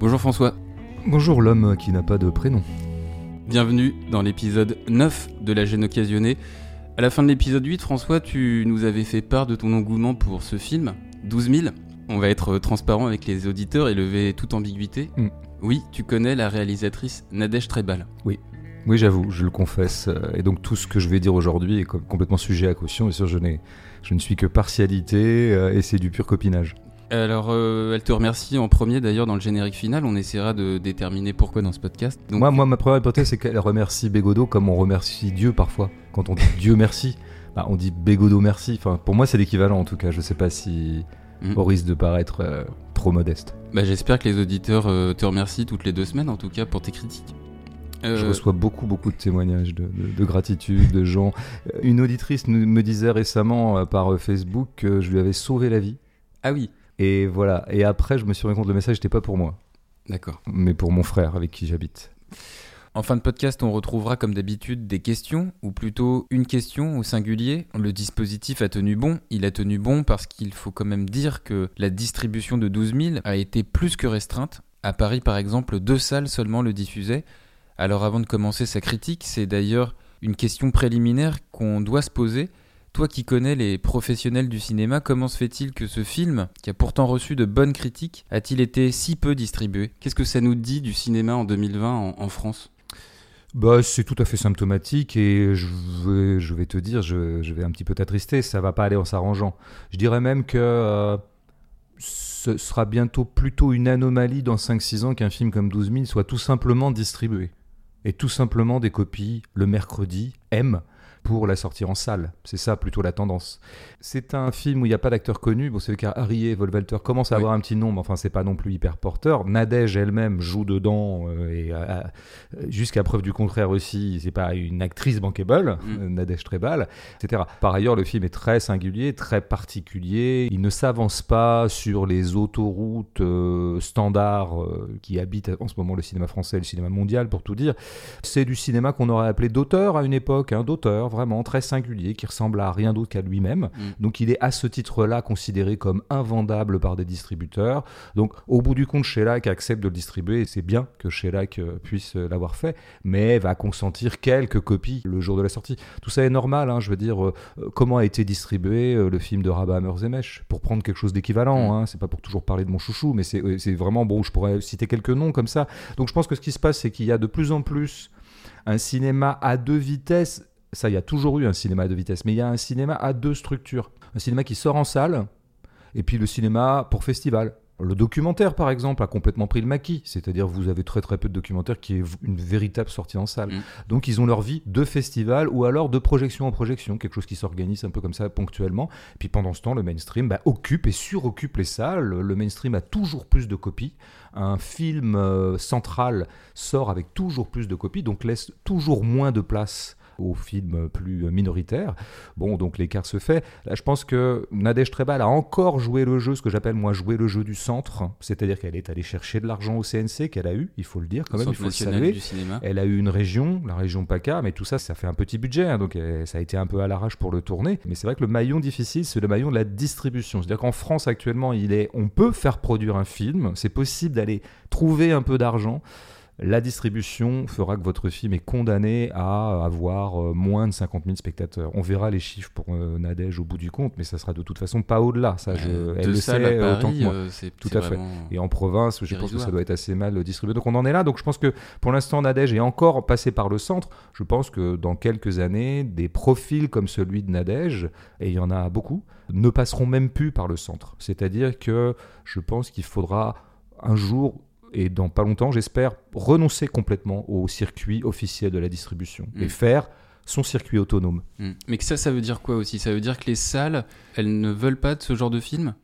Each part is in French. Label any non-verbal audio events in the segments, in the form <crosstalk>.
Bonjour François. Bonjour l'homme qui n'a pas de prénom. Bienvenue dans l'épisode 9 de La gêne occasionnée. À la fin de l'épisode 8, François, tu nous avais fait part de ton engouement pour ce film, 12 000. On va être transparent avec les auditeurs et lever toute ambiguïté. Mm. Oui, tu connais la réalisatrice Nadège Trebal. Oui, j'avoue, je le confesse. euh, Et donc tout ce que je vais dire aujourd'hui est com- complètement sujet à caution. Bien sûr, je, n'ai- je ne suis que partialité euh, et c'est du pur copinage. Alors, euh, elle te remercie en premier d'ailleurs dans le générique final. On essaiera de déterminer pourquoi dans ce podcast. Donc, Moi, moi, ma première hypothèse, c'est qu'elle remercie Bégodeau comme on remercie Dieu parfois. Quand on dit Dieu merci, bah, on dit Bégodeau merci. Enfin, pour moi, c'est l'équivalent en tout cas. Je sais pas si Mm. au risque de paraître euh, trop modeste. bah, j'espère que les auditeurs euh, te remercient toutes les deux semaines, en tout cas, pour tes critiques. Je reçois beaucoup, beaucoup de témoignages de, de- de gratitude, de gens. Une auditrice me disait récemment par Facebook que je lui avais sauvé la vie. Ah oui, Et voilà. Et après, je me suis rendu compte que le message n'était pas pour moi, d'accord. mais pour mon frère avec qui j'habite. En fin de podcast, on retrouvera comme d'habitude des questions, ou plutôt une question au singulier. Le dispositif a tenu bon. Il a tenu bon parce qu'il faut quand même dire que la distribution de 12 000 a été plus que restreinte. À Paris, par exemple, deux salles seulement le diffusaient. Alors avant de commencer sa critique, c'est d'ailleurs une question préliminaire qu'on doit se poser. Toi qui connais les professionnels du cinéma, comment se fait-il que ce film, qui a pourtant reçu de bonnes critiques, a-t-il été si peu distribué? Qu'est-ce que ça nous dit du cinéma en 2020 en- France? Bah, c'est tout à fait symptomatique et je vais, te dire, je, je vais un petit peu t'attrister, ça va pas aller en s'arrangeant. Je dirais même que euh, ce sera bientôt plutôt une anomalie dans 5-6 ans qu'un film comme 12 000 soit tout simplement distribué. Et tout simplement des copies le mercredi M pour la sortir en salle. C'est ça plutôt la tendance. C'est un film où il n'y a pas d'acteur connu. Bon, c'est le cas Harriet, Volvalter commence à Oui. avoir un petit nom, mais enfin, c'est pas non plus hyper porteur. Nadège elle-même joue dedans euh, et euh, euh, jusqu'à preuve du contraire aussi, c'est pas une actrice bankable, Mm. Nadège Trebal, etc. Par ailleurs, le film est très singulier, très particulier. Il ne s'avance pas sur les autoroutes euh, standards euh, qui habitent en ce moment le cinéma français et le cinéma mondial, pour tout dire. C'est du cinéma qu'on aurait appelé d'auteur à une époque, un d'auteur vraiment très singulier, qui ressemble à rien d'autre qu'à lui-même. Mm. Donc il est à ce titre-là considéré comme invendable par des distributeurs. Donc au bout du compte, Shellac accepte de le distribuer, et c'est bien que Shellac euh, puisse euh, l'avoir fait, mais va consentir quelques copies le jour de la sortie. Tout ça est normal, hein, je veux dire, euh, comment a été distribué euh, le film de Rabat Zemech Pour prendre quelque chose d'équivalent, Mm. hein, c'est pas pour toujours parler de mon chouchou, mais c'est vraiment, bon, je pourrais citer quelques noms comme ça. Donc je pense que ce qui se passe, c'est qu'il y a de plus en plus un cinéma à deux vitesses. Ça, il y a toujours eu un cinéma à deux vitesses, mais il y a un cinéma à deux structures. Un cinéma qui sort en salle, et puis le cinéma pour festival. Le documentaire, par exemple, a complètement pris le maquis. C'est-à-dire, vous avez très très peu de documentaires qui est une véritable sortie en salle. Mm. Donc, ils ont leur vie de festival ou alors de projection en projection, quelque chose qui s'organise un peu comme ça ponctuellement. Puis pendant ce temps, le mainstream bah, occupe et suroccupe les salles. Le mainstream a toujours plus de copies. Un film euh, central sort avec toujours plus de copies, donc laisse toujours moins de place aux films plus minoritaires. Bon, donc l'écart se fait. Là, je pense que Nadège Trebal a encore joué le jeu, ce que j'appelle moi jouer le jeu du centre, c'est-à-dire qu'elle est allée chercher de l'argent au CNC, qu'elle a eu, il faut le dire quand même, il faut le saluer. du cinéma. Elle a eu une région, la région PACA, mais tout ça, ça fait un petit budget, hein, donc euh, ça a été un peu à l'arrache pour le tourner. Mais c'est vrai que le maillon difficile, c'est le maillon de la distribution. C'est-à-dire qu'en France actuellement, il est, on peut faire produire un film, c'est possible d'aller trouver un peu d'argent. La distribution fera que votre film est condamné à avoir euh, moins de 50 000 spectateurs. On verra les chiffres pour euh, Nadège au bout du compte, mais ça sera de toute façon pas au-delà. Ça, je, Euh, elle le sait à autant que moi. euh, Tout à fait. Et en province, je pense que ça doit être assez mal distribué. Donc on en est là. Donc je pense que pour l'instant, Nadège est encore passé par le centre. Je pense que dans quelques années, des profils comme celui de Nadège, et il y en a beaucoup, ne passeront même plus par le centre. C'est-à-dire que je pense qu'il faudra un jour et dans pas longtemps, j'espère, renoncer complètement au circuit officiel de la distribution Mm. et faire son circuit autonome. Mm. Mais que ça, ça veut dire quoi aussi? Ça veut dire que les salles, elles ne veulent pas de ce genre de film?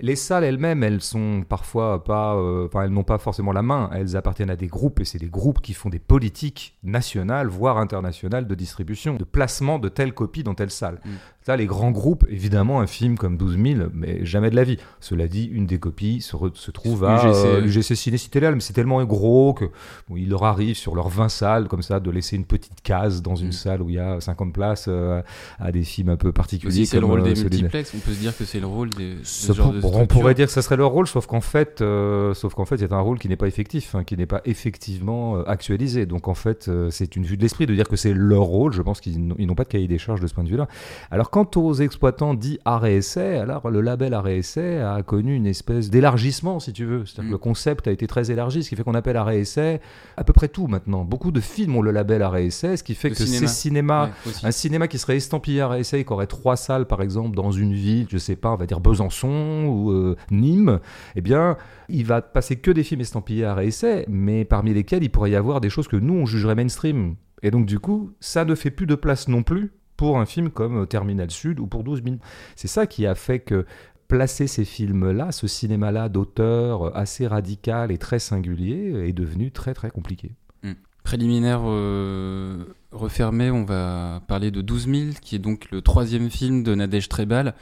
Les salles elles-mêmes, elles sont parfois pas, euh, enfin elles n'ont pas forcément la main. Elles appartiennent à des groupes et c'est des groupes qui font des politiques nationales, voire internationales de distribution, de placement de telle copie dans telle salle. Mm. Là, les grands groupes, évidemment, un film comme 12 000, mais jamais de la vie. Cela dit, une des copies se, re- se trouve à UGC. euh, l'UGC Ciné Cité Léal, mais c'est tellement gros que bon, il leur arrive sur leurs 20 salles, comme ça, de laisser une petite case dans une Mm. salle où il y a 50 places euh, à des films un peu particuliers. C'est le rôle euh, des celui de- multiplex. On peut se dire que c'est le rôle des, de ce genre peut- on pourrait dire que ça serait leur rôle, sauf qu'en fait, euh, sauf qu'en fait, c'est un rôle qui n'est pas effectif, hein, qui n'est pas effectivement euh, actualisé. Donc en fait, euh, c'est une vue de l'esprit de dire que c'est leur rôle. Je pense qu'ils n'ont pas de cahier des charges de ce point de vue-là. Alors quant aux exploitants dits arrêt essai, alors le label arrêt essai a connu une espèce d'élargissement, si tu veux. C'est-à-dire que le mm. concept a été très élargi, ce qui fait qu'on appelle arrêt essai à peu près tout maintenant. Beaucoup de films ont le label arrêt essai, ce qui fait que c'est cinéma, un cinéma qui serait estampillé arrêt essai, qui aurait trois salles par exemple dans une ville, je sais pas, on va dire Besançon euh, Nîmes, eh bien, il va passer que des films estampillés à réessai, mais parmi lesquels il pourrait y avoir des choses que nous, on jugerait mainstream. Et donc, du coup, ça ne fait plus de place non plus pour un film comme euh, Terminal Sud ou pour 12 000. C'est ça qui a fait que placer ces films-là, ce cinéma-là d'auteur euh, assez radical et très singulier, est devenu très très compliqué. Hmm. Préliminaire refermé, on va parler de 12 000, qui est donc le troisième film de Nadège Trebal.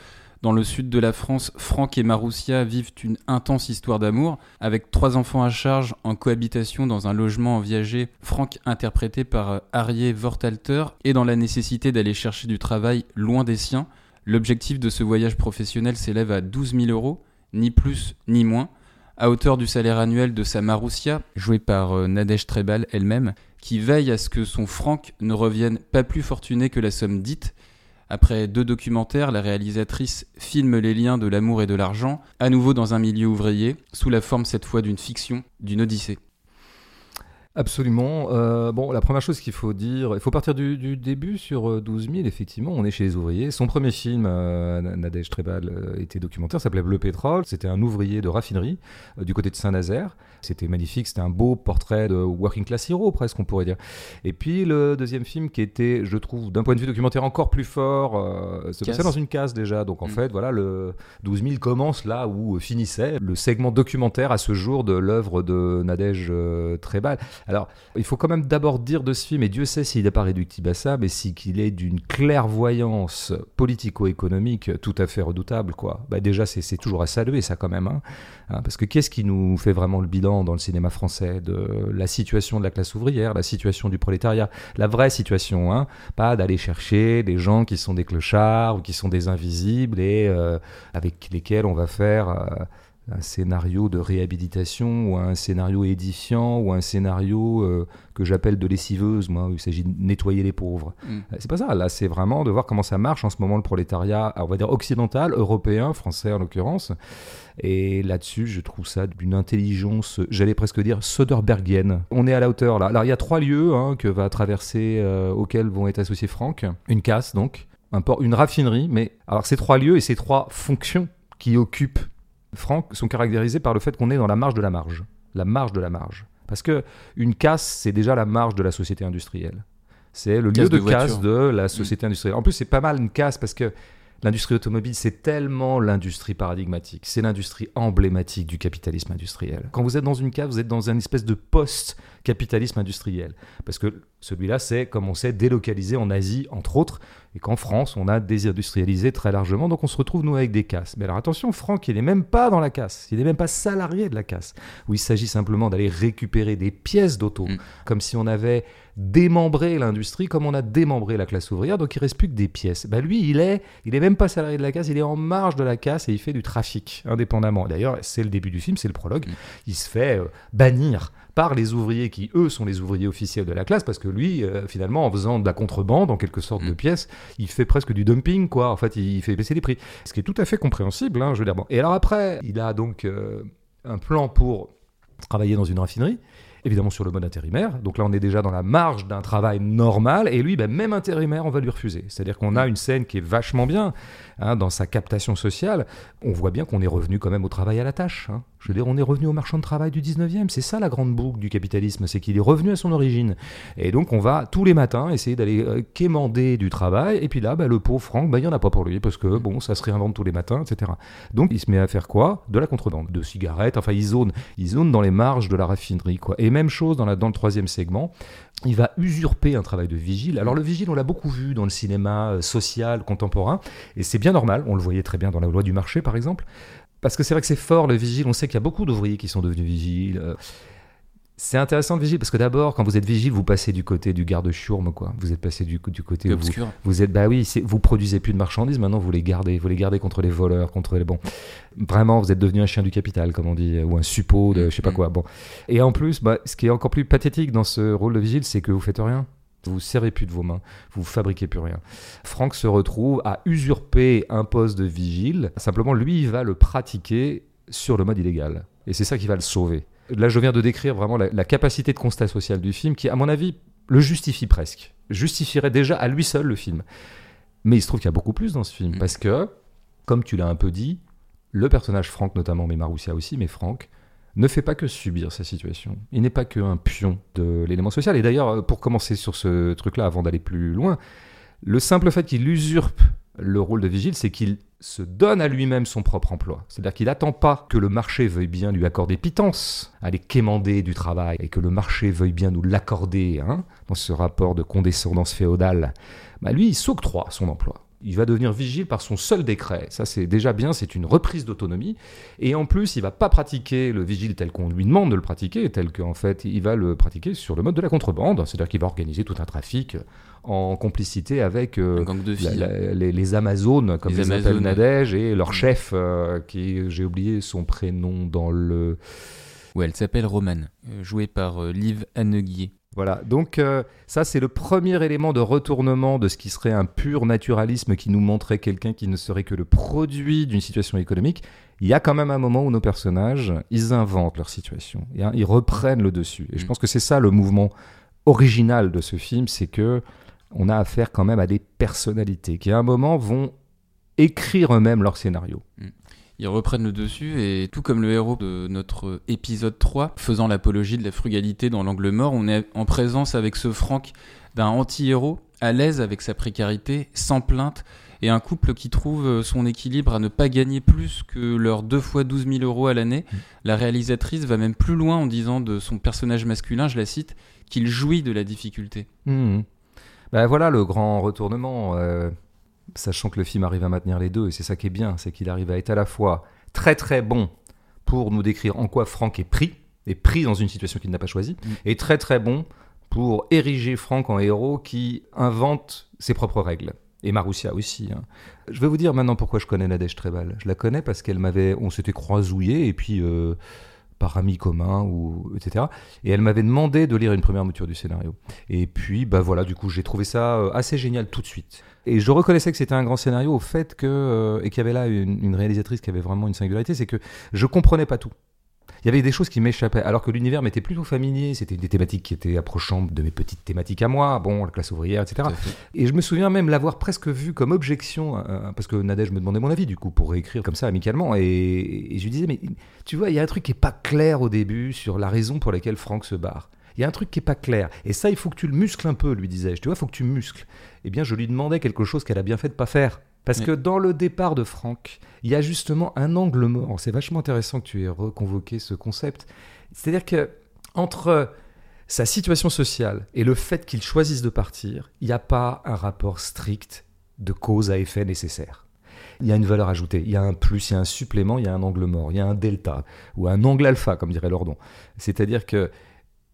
Dans le sud de la France, Franck et Maroussia vivent une intense histoire d'amour. Avec trois enfants à charge en cohabitation dans un logement en viager, Franck interprété par Arié Vortalter est dans la nécessité d'aller chercher du travail loin des siens. L'objectif de ce voyage professionnel s'élève à 12 000 euros, ni plus ni moins, à hauteur du salaire annuel de sa Maroussia, jouée par euh, Nadège Trebal elle-même, qui veille à ce que son Franck ne revienne pas plus fortuné que la somme dite, après deux documentaires, la réalisatrice filme les liens de l'amour et de l'argent, à nouveau dans un milieu ouvrier, sous la forme cette fois d'une fiction, d'une odyssée. Absolument. Euh, bon, la première chose qu'il faut dire, il faut partir du, début sur 12 euh, 000, effectivement, on est chez les ouvriers. Son premier film, euh, Nadège Trebal, était documentaire, s'appelait Bleu Pétrole. C'était un ouvrier de raffinerie du côté de Saint-Nazaire. C'était magnifique, c'était un beau portrait de working class hero, presque, on pourrait dire. Et puis le deuxième film qui était, je trouve, d'un point de vue documentaire encore plus fort, se passait dans une case déjà. Donc en mm. fait, voilà, le 12 000 commence là où finissait le segment documentaire à ce jour de l'œuvre de Nadège Trebal. Alors, il faut quand même d'abord dire de ce film, et Dieu sait s'il n'est pas réductible à ça, mais si qu'il est d'une clairvoyance politico-économique tout à fait redoutable, quoi. Bah déjà, c'est toujours à saluer ça quand même, hein. Hein, parce que qu'est-ce qui nous fait vraiment le bilan dans le cinéma français de la situation de la classe ouvrière, la situation du prolétariat, la vraie situation, hein, pas d'aller chercher des gens qui sont des clochards ou qui sont des invisibles et euh, avec lesquels on va faire euh, un scénario de réhabilitation ou un scénario édifiant ou un scénario euh, que j'appelle de lessiveuse, moi, où il s'agit de nettoyer les pauvres. Mm. Euh, c'est pas ça. Là, c'est vraiment de voir comment ça marche en ce moment le prolétariat, on va dire occidental, européen, français en l'occurrence. Et là-dessus, je trouve ça d'une intelligence, j'allais presque dire Soderbergienne. On est à la hauteur là. Alors, il y a trois lieux hein, que va traverser, euh, auxquels vont être associés Franck. Une casse, donc, un port, une raffinerie. Mais alors, ces trois lieux et ces trois fonctions qui occupent Franck sont caractérisés par le fait qu'on est dans la marge de la marge. La marge de la marge. Parce que une casse, c'est déjà la marge de la société industrielle. C'est le lieu de, casse de la société industrielle. En plus, c'est pas mal une casse parce que l'industrie automobile, c'est tellement l'industrie paradigmatique. C'est l'industrie emblématique du capitalisme industriel. Quand vous êtes dans une case, vous êtes dans une espèce de post-capitalisme industriel. Parce que celui-là, c'est, comme on sait, délocalisé en Asie, entre autres et qu'en France, on a désindustrialisé très largement, donc on se retrouve, nous, avec des casses. Mais alors attention, Franck, il n'est même pas dans la casse, il n'est même pas salarié de la casse, où il s'agit simplement d'aller récupérer des pièces d'auto, mm. comme si on avait démembré l'industrie, comme on a démembré la classe ouvrière, donc il reste plus que des pièces. Bah lui, il est, il est même pas salarié de la casse, il est en marge de la casse et il fait du trafic, indépendamment. D'ailleurs, c'est le début du film, c'est le prologue, mm. il se fait euh, bannir par les ouvriers qui, eux, sont les ouvriers officiels de la classe, parce que lui, euh, finalement, en faisant de la contrebande, en quelque sorte, de mm. pièces, il fait presque du dumping, quoi. En fait, il fait baisser les prix. Ce qui est tout à fait compréhensible, hein, je veux dire. Bon. Et alors après, il a donc euh, un plan pour travailler dans une raffinerie évidemment sur le mode intérimaire. Donc là, on est déjà dans la marge d'un travail normal. Et lui, ben, même intérimaire, on va lui refuser. C'est-à-dire qu'on a une scène qui est vachement bien hein, dans sa captation sociale. On voit bien qu'on est revenu quand même au travail à la tâche. Hein. Je veux dire, on est revenu au marchand de travail du 19e. C'est ça la grande boucle du capitalisme, c'est qu'il est revenu à son origine. Et donc, on va tous les matins essayer d'aller euh, quémander du travail. Et puis là, ben, le pauvre Franck, ben, il n'y en a pas pour lui parce que bon, ça se réinvente tous les matins, etc. Donc, il se met à faire quoi? De la contrebande, de cigarettes. Enfin, il zone, il zone dans les marges de la raffinerie. Quoi. Même chose dans, la, dans le troisième segment. Il va usurper un travail de vigile. Alors le vigile, on l'a beaucoup vu dans le cinéma euh, social contemporain, et c'est bien normal, on le voyait très bien dans la loi du marché par exemple, parce que c'est vrai que c'est fort le vigile, on sait qu'il y a beaucoup d'ouvriers qui sont devenus vigiles. Euh, C'est intéressant de vigile parce que d'abord, quand vous êtes vigile, vous passez du côté du garde-chourme, quoi. Vous êtes passé du, du côté où vous, êtes, bah oui, vous produisez plus de marchandises, maintenant vous les gardez, vous les gardez contre les voleurs, contre les bons. Vraiment, vous êtes devenu un chien du capital, comme on dit, ou un suppôt de je sais pas Mm. quoi. Bon. Et en plus, bah, ce qui est encore plus pathétique dans ce rôle de vigile, c'est que vous faites rien. Vous vous servez plus de vos mains, vous fabriquez plus rien. Franck se retrouve à usurper un poste de vigile. Simplement, lui, il va le pratiquer sur le mode illégal. Et c'est ça qui va le sauver. Là, je viens de décrire vraiment la, la capacité de constat social du film, qui, à mon avis, le justifie presque. Justifierait déjà à lui seul le film. Mais il se trouve qu'il y a beaucoup plus dans ce film, Mm. parce que, comme tu l'as un peu dit, le personnage Franck notamment, mais Maroussia aussi, mais Franck, ne fait pas que subir sa situation. Il n'est pas qu'un pion de l'élément social. Et d'ailleurs, euh, pour commencer sur ce truc-là, avant d'aller plus loin, le simple fait qu'il usurpe le rôle de vigile, c'est qu'il se donne à lui-même son propre emploi. C'est-à-dire qu'il n'attend pas que le marché veuille bien lui accorder pitance, aller quémander du travail, et que le marché veuille bien nous l'accorder, hein, dans ce rapport de condescendance féodale. Bah lui, il s'octroie son emploi. Il va devenir vigile par son seul décret. Ça, c'est déjà bien, c'est une reprise d'autonomie. Et en plus, il va pas pratiquer le vigile tel qu'on lui demande de le pratiquer, tel qu'en fait, il va le pratiquer sur le mode de la contrebande. C'est-à-dire qu'il va organiser tout un trafic en complicité avec euh, de la- la- les, les Amazones, comme Les les, Amazones. Nadège, et leur Mm. chef, euh, qui j'ai oublié son prénom dans le. Ouais, elle s'appelle Romane, euh, jouée par Liv Anneguier. Voilà, donc euh, ça c'est le premier élément de retournement de ce qui serait un pur naturalisme qui nous montrait quelqu'un qui ne serait que le produit d'une situation économique. Il y a quand même un moment où nos personnages, ils inventent leur situation, et, hein, ils reprennent le dessus. Et je Mm. pense que c'est ça le mouvement original de ce film, c'est que on a affaire quand même à des personnalités qui à un moment vont écrire eux-mêmes leur scénario. Ils reprennent le dessus et tout comme le héros de notre épisode 3, faisant l'apologie de la frugalité dans l'angle mort, on est en présence avec ce Franck d'un anti-héros, à l'aise avec sa précarité, sans plainte, et un couple qui trouve son équilibre à ne pas gagner plus que leurs 2 fois 12 000 euros à l'année. La réalisatrice va même plus loin en disant de son personnage masculin, je la cite, qu'il jouit de la difficulté. Mhm. Ben voilà le grand retournement, euh, sachant que le film arrive à maintenir les deux, et c'est ça qui est bien, c'est qu'il arrive à être à la fois très très bon pour nous décrire en quoi Franck est pris, est pris dans une situation qu'il n'a pas choisie, Mm. et très très bon pour ériger Franck en héros qui invente ses propres règles. Et Maroussia aussi. hein. Je vais vous dire maintenant pourquoi je connais Nadège Trebal. Je la connais parce qu'elle m'avait, on s'était croisouillés et puis euh, par amis communs ou etc. Et elle m'avait demandé de lire une première mouture du scénario. Et puis, bah voilà, du coup, j'ai trouvé ça euh, assez génial tout de suite. Et je reconnaissais que c'était un grand scénario au fait que, euh, et qu'il y avait là une, une réalisatrice qui avait vraiment une singularité, c'est que je comprenais pas tout. Il y avait des choses qui m'échappaient, alors que l'univers m'était plutôt familier. C'était des thématiques qui étaient approchantes de mes petites thématiques à moi, bon, la classe ouvrière, etc. Et je me souviens même l'avoir presque vu comme objection, euh, parce que Nadège me demandait mon avis, du coup, pour réécrire comme ça amicalement. Et, et je lui disais, mais tu vois, il y a un truc qui est pas clair au début sur la raison pour laquelle Franck se barre. Il y a un truc qui est pas clair. Et ça, il faut que tu le muscles un peu, lui disais-je. Tu vois, il faut que tu muscles. Eh bien, je lui demandais quelque chose qu'elle a bien fait de pas faire. Parce Oui. que dans le départ de Franck, il y a justement un angle mort. C'est vachement intéressant que tu aies reconvoqué ce concept. C'est-à-dire que entre sa situation sociale et le fait qu'il choisisse de partir, il n'y a pas un rapport strict de cause à effet nécessaire. Il y a une valeur ajoutée, il y a un plus, il y a un supplément, il y a un angle mort, il y a un delta ou un angle alpha, comme dirait Lordon. C'est-à-dire que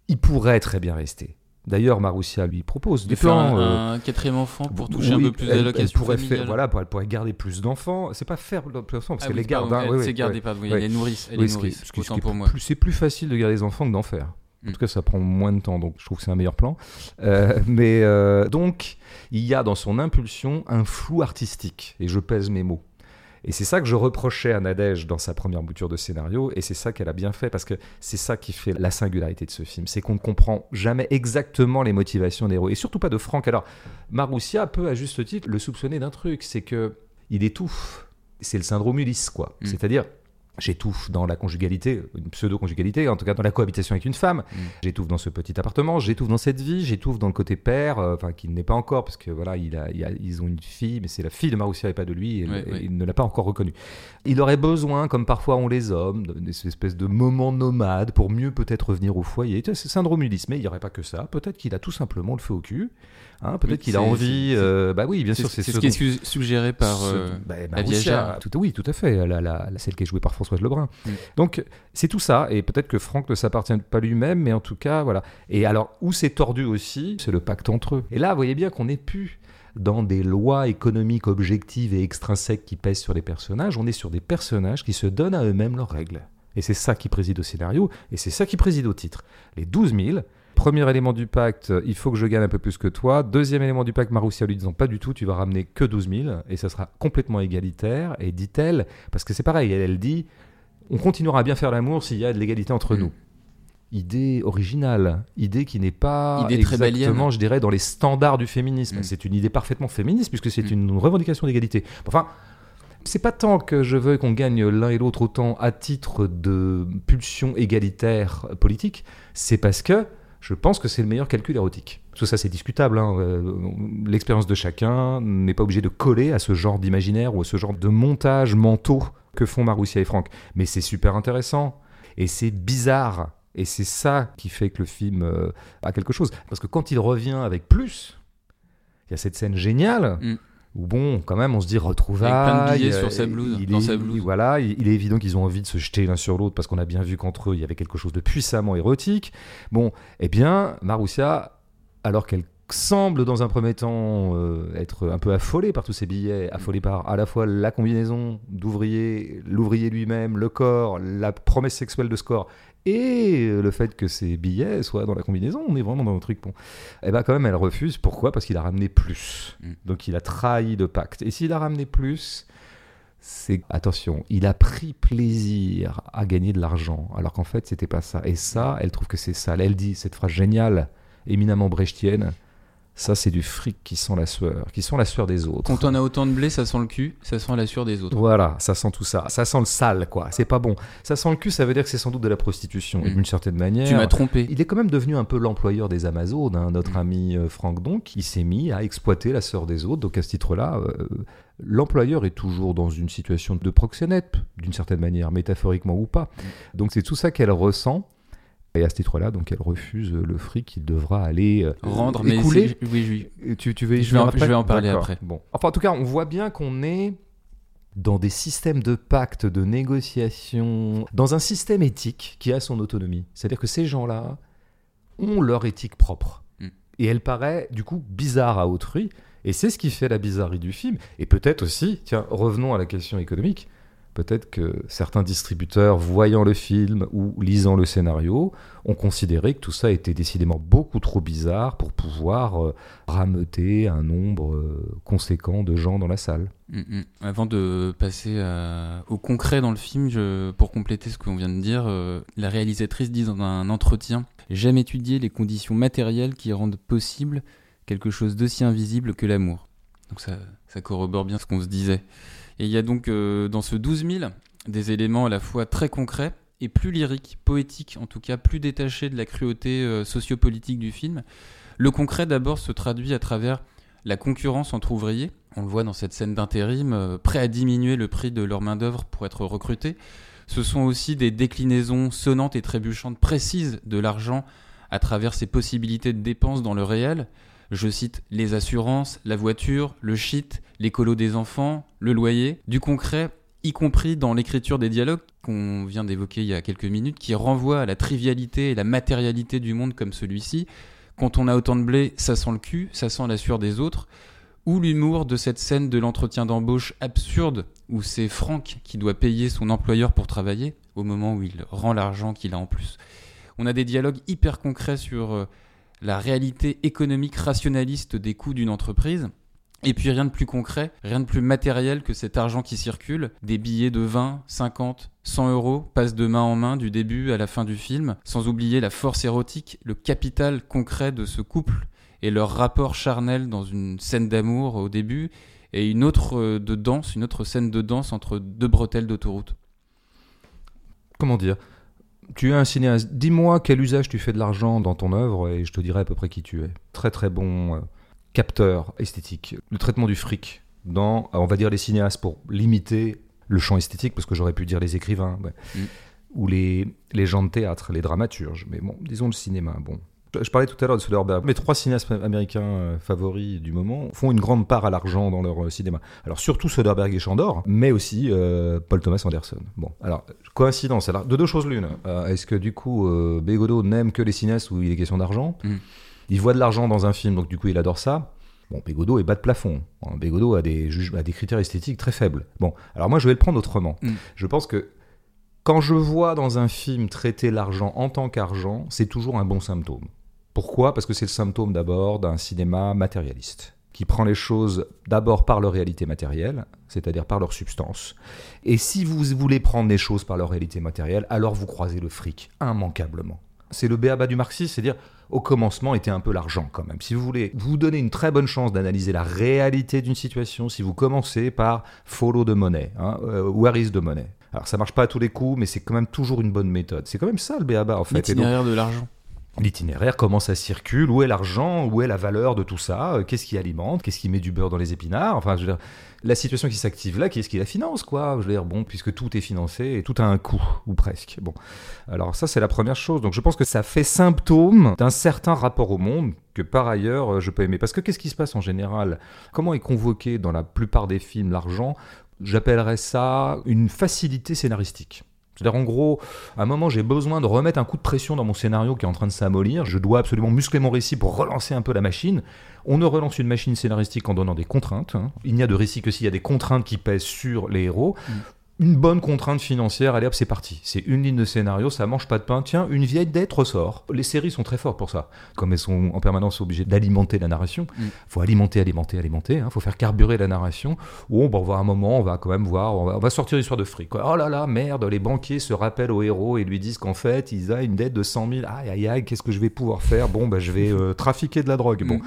il pourrait très bien rester. D'ailleurs, Maroussia lui propose des De plans. un, euh, un quatrième enfant pour toucher un peu plus d'allocations pourrait familiales. faire, voilà, elle pourrait garder plus d'enfants. C'est pas faire plus d'enfants parce Ah qu'elle oui, les garde. pardon, hein, elle oui, gardée, oui. pardon, Oui. elle nourrice. Elle ce qui ce qui- pour moi. C'est plus facile de garder des enfants que d'en faire. En Mm. tout cas, ça prend moins de temps, donc je trouve que c'est un meilleur plan. Euh, mais euh, donc, il y a dans son impulsion un flou artistique, et je pèse mes mots. Et c'est ça que je reprochais à Nadège dans sa première bouture de scénario, et c'est ça qu'elle a bien fait, parce que c'est ça qui fait la singularité de ce film, c'est qu'on ne comprend jamais exactement les motivations des héros, et surtout pas de Franck. Alors, Maroussia peut, à juste titre, le soupçonner d'un truc, c'est que il étouffe. C'est le syndrome Ulysse, quoi. Mm. C'est-à-dire, j'étouffe dans la conjugalité, une pseudo-conjugalité, en tout cas dans la cohabitation avec une femme. Mm. J'étouffe dans ce petit appartement, j'étouffe dans cette vie, j'étouffe dans le côté père, euh, enfin qui n'est pas encore, parce que voilà, il a, il a- ils ont une fille, mais c'est la fille de Maroussia et pas de lui, et, il ne l'a pas encore reconnue. Il aurait besoin, comme parfois ont les hommes, des espèces de moments nomades pour mieux peut-être revenir au foyer. C'est syndrome Ulysse, mais il n'y aurait pas que ça. Peut-être qu'il a tout simplement le feu au cul. hein, peut-être Oui, qu'il a envie. euh, bah oui, bien sûr, c'est ce ce qui est suggéré par ce- euh, bah, Maroussia, tout, oui, tout à fait. La, la- la- celle qui est jouée par François Françoise Lebrun. Mm. Donc c'est tout ça, et peut-être que Franck ne s'appartient pas lui-même, mais en tout cas, voilà. Et alors, où c'est tordu aussi, c'est le pacte entre eux. Et là, vous voyez bien qu'on n'est plus dans des lois économiques objectives et extrinsèques qui pèsent sur les personnages, on est sur des personnages qui se donnent à eux-mêmes leurs règles. Et c'est ça qui préside au scénario, et c'est ça qui préside au titre. Les 12 000, Premier élément du pacte, il faut que je gagne un peu plus que toi. Deuxième élément du pacte, Maroussia lui disant pas du tout, tu vas ramener que 12 000 et ça sera complètement égalitaire. Et dit-elle, parce que c'est pareil, elle, elle dit, on continuera à bien faire l'amour s'il y a de l'égalité entre Mm. nous. Idée originale, idée qui n'est pas Idée exactement, je dirais, dans les standards du féminisme. Mm. C'est une idée parfaitement féministe puisque c'est Mm. une revendication d'égalité. Enfin, c'est pas tant que je veux qu'on gagne l'un et l'autre autant à titre de pulsion égalitaire politique, c'est parce que je pense que c'est le meilleur calcul érotique. Que ça, c'est discutable. hein. Euh, L'expérience de chacun n'est pas obligé de coller à ce genre d'imaginaire ou à ce genre de montage mentaux que font Maroussia et Franck. Mais c'est super intéressant et c'est bizarre. Et c'est ça qui fait que le film euh, a quelque chose. Parce que quand il revient avec plus, il y a cette scène géniale Mm. Où, bon, quand même, on se dit retrouvailles. Avec plein de billets euh, sur sa blouse, il dans est- sa blouse. Voilà, il, il est évident qu'ils ont envie de se jeter l'un sur l'autre parce qu'on a bien vu qu'entre eux, il y avait quelque chose de puissamment érotique. Bon, eh bien, Maroussia, alors qu'elle semble dans un premier temps euh, être un peu affolée par tous ces billets, affolée par à la fois la combinaison d'ouvrier, l'ouvrier lui-même, le corps, la promesse sexuelle de score et le fait que ces billets soient dans la combinaison, on est vraiment dans un truc bon. Et bien quand même elle refuse, pourquoi? Parce qu'il a ramené plus. Mm. Donc il a trahi de pacte. Et s'il a ramené plus, c'est attention, il a pris plaisir à gagner de l'argent, alors qu'en fait c'était pas ça. Et ça, elle trouve que c'est ça. Elle dit cette phrase géniale, éminemment brechtienne. Ça, c'est du fric qui sent la sueur, qui sent la sueur des autres. Quand on a autant de blé, ça sent le cul, ça sent la sueur des autres. Voilà, ça sent tout ça. Ça sent le sale, quoi. C'est pas bon. Ça sent le cul, ça veut dire que c'est sans doute de la prostitution. Et Mm. d'une certaine manière. Tu m'as trompé. Il est quand même devenu un peu l'employeur des Amazones, hein, notre Mm. ami euh, Franck donc. Il s'est mis à exploiter la sœur des autres. Donc à ce titre-là, euh, l'employeur est toujours dans une situation de proxénète, d'une certaine manière, métaphoriquement ou pas. Mm. Donc c'est tout ça qu'elle ressent. Et à ce titre-là, donc elle refuse le fric qu'il devra aller euh, Rendre, mais écouler. c'est- oui, oui. Tu, tu veux y Je vais en- je vais en parler après. Bon. Enfin, en tout cas, on voit bien qu'on est dans des systèmes de pacte, de négociation, dans un système éthique qui a son autonomie. C'est-à-dire que ces gens-là ont leur éthique propre. Mm. Et elle paraît, du coup, bizarre à autrui. Et c'est ce qui fait la bizarrerie du film. Et peut-être aussi, tiens, revenons à la question économique. Peut-être que certains distributeurs, voyant le film ou lisant le scénario, ont considéré que tout ça était décidément beaucoup trop bizarre pour pouvoir euh, rameuter un nombre euh, conséquent de gens dans la salle. Mm, mm. Avant de passer à- au concret dans le film, pour compléter ce qu'on vient de dire, euh, la réalisatrice dit dans un entretien J'aime étudier les conditions matérielles qui rendent possible quelque chose d'aussi invisible que l'amour. Donc ça, ça corrobore bien ce qu'on se disait. Et il y a donc euh, dans ce 12 000 des éléments à la fois très concrets et plus lyriques, poétiques, en tout cas plus détachés de la cruauté euh, sociopolitique du film. Le concret d'abord se traduit à travers la concurrence entre ouvriers. On le voit dans cette scène d'intérim, euh, prêts à diminuer le prix de leur main-d'œuvre pour être recrutés. Ce sont aussi des déclinaisons sonnantes et trébuchantes précises de l'argent à travers ses possibilités de dépenses dans le réel. Je cite les assurances, la voiture, le shit, les colos des enfants, le loyer, du concret, y compris dans l'écriture des dialogues qu'on vient d'évoquer il y a quelques minutes, qui renvoient à la trivialité et la matérialité du monde comme celui-ci. Quand on a autant de blé, ça sent le cul, ça sent la sueur des autres. Ou l'humour de cette scène de l'entretien d'embauche absurde où c'est Franck qui doit payer son employeur pour travailler au moment où il rend l'argent qu'il a en plus. On a des dialogues hyper concrets sur euh, la réalité économique rationaliste des coûts d'une entreprise. Et puis rien de plus concret, rien de plus matériel que cet argent qui circule. Des billets de 20, 50, 100 euros passent de main en main du début à la fin du film, sans oublier la force érotique, le capital concret de ce couple et leur rapport charnel dans une scène d'amour au début et une autre euh, de danse, une autre scène de danse entre deux bretelles d'autoroute. Comment dire? Tu es un cinéaste. Dis-moi quel usage tu fais de l'argent dans ton œuvre et je te dirai à peu près qui tu es. Très très bon euh, capteur esthétique. Le traitement du fric dans, on va dire les cinéastes pour limiter le champ esthétique, parce que j'aurais pu dire les écrivains, ouais. Mm. ou les, les gens de théâtre, les dramaturges. Mais bon, disons le cinéma. Bon, Je parlais tout à l'heure de Soderbergh. Mes trois cinéastes américains euh, favoris du moment font une grande part à l'argent dans leur euh, cinéma. Alors surtout Soderbergh et Chandor, mais aussi euh, Paul Thomas Anderson. Bon, alors coïncidence. Alors de deux choses l'une. Est-ce que du coup Bégodeau n'aime que les cinéastes où il est question d'argent? Mm. Il voit de l'argent dans un film, donc du coup il adore ça. Bon, Bégodeau est bas de plafond. Hein, Bégodeau a des, a des critères esthétiques très faibles. Bon, alors moi je vais le prendre autrement. Mm. Je pense que quand je vois dans un film traiter l'argent en tant qu'argent, c'est toujours un bon symptôme. Pourquoi? Parce que c'est le symptôme d'abord d'un cinéma matérialiste, qui prend les choses d'abord par leur réalité matérielle, c'est-à-dire par leur substance. Et si vous voulez prendre les choses par leur réalité matérielle, alors vous croisez le fric, immanquablement. C'est le béaba du marxisme, c'est-à-dire au commencement était un peu l'argent quand même. Si vous voulez vous donner une très bonne chance d'analyser la réalité d'une situation, si vous commencez par follow the money, hein, euh, where is the money? Alors ça marche pas à tous les coups, mais c'est quand même toujours une bonne méthode. C'est quand même ça le béaba en fait. L'itinéraire de l'argent. L'itinéraire, comment ça circule, où est l'argent, où est la valeur de tout ça, euh, qu'est-ce qui alimente, qu'est-ce qui met du beurre dans les épinards, enfin, je veux dire, la situation qui s'active là, qui est-ce qui la finance, quoi Je veux dire, bon, puisque tout est financé et tout a un coût, ou presque. Bon, alors ça, c'est la première chose. Donc je pense que ça fait symptôme d'un certain rapport au monde que par ailleurs, euh, je peux aimer. Parce que qu'est-ce qui se passe en général? Comment est convoqué dans la plupart des films l'argent? J'appellerais ça une facilité scénaristique. C'est-à-dire, en gros, à un moment, j'ai besoin de remettre un coup de pression dans mon scénario qui est en train de s'amollir. Je dois absolument muscler mon récit pour relancer un peu la machine. On ne relance une machine scénaristique en donnant des contraintes. hein. Il n'y a de récit que s'il y a des contraintes qui pèsent sur les héros. Une bonne contrainte financière, allez hop, c'est parti. C'est une ligne de scénario, ça mange pas de pain. Tiens, une vieille dette ressort. Les séries sont très fortes pour ça. Comme elles sont en permanence obligées d'alimenter la narration, Mm. faut alimenter, alimenter, alimenter. Hein. Faut faire carburer la narration. Ou bon, on va à un moment, on va quand même voir, on va, on va sortir l'histoire de fric. quoi. Oh là là, merde, les banquiers se rappellent au héros et lui disent qu'en fait, ils ont une dette de 100 000. Aïe, aïe, aïe, qu'est-ce que je vais pouvoir faire? Bon, bah, je vais euh, trafiquer de la drogue. Bon, Mm.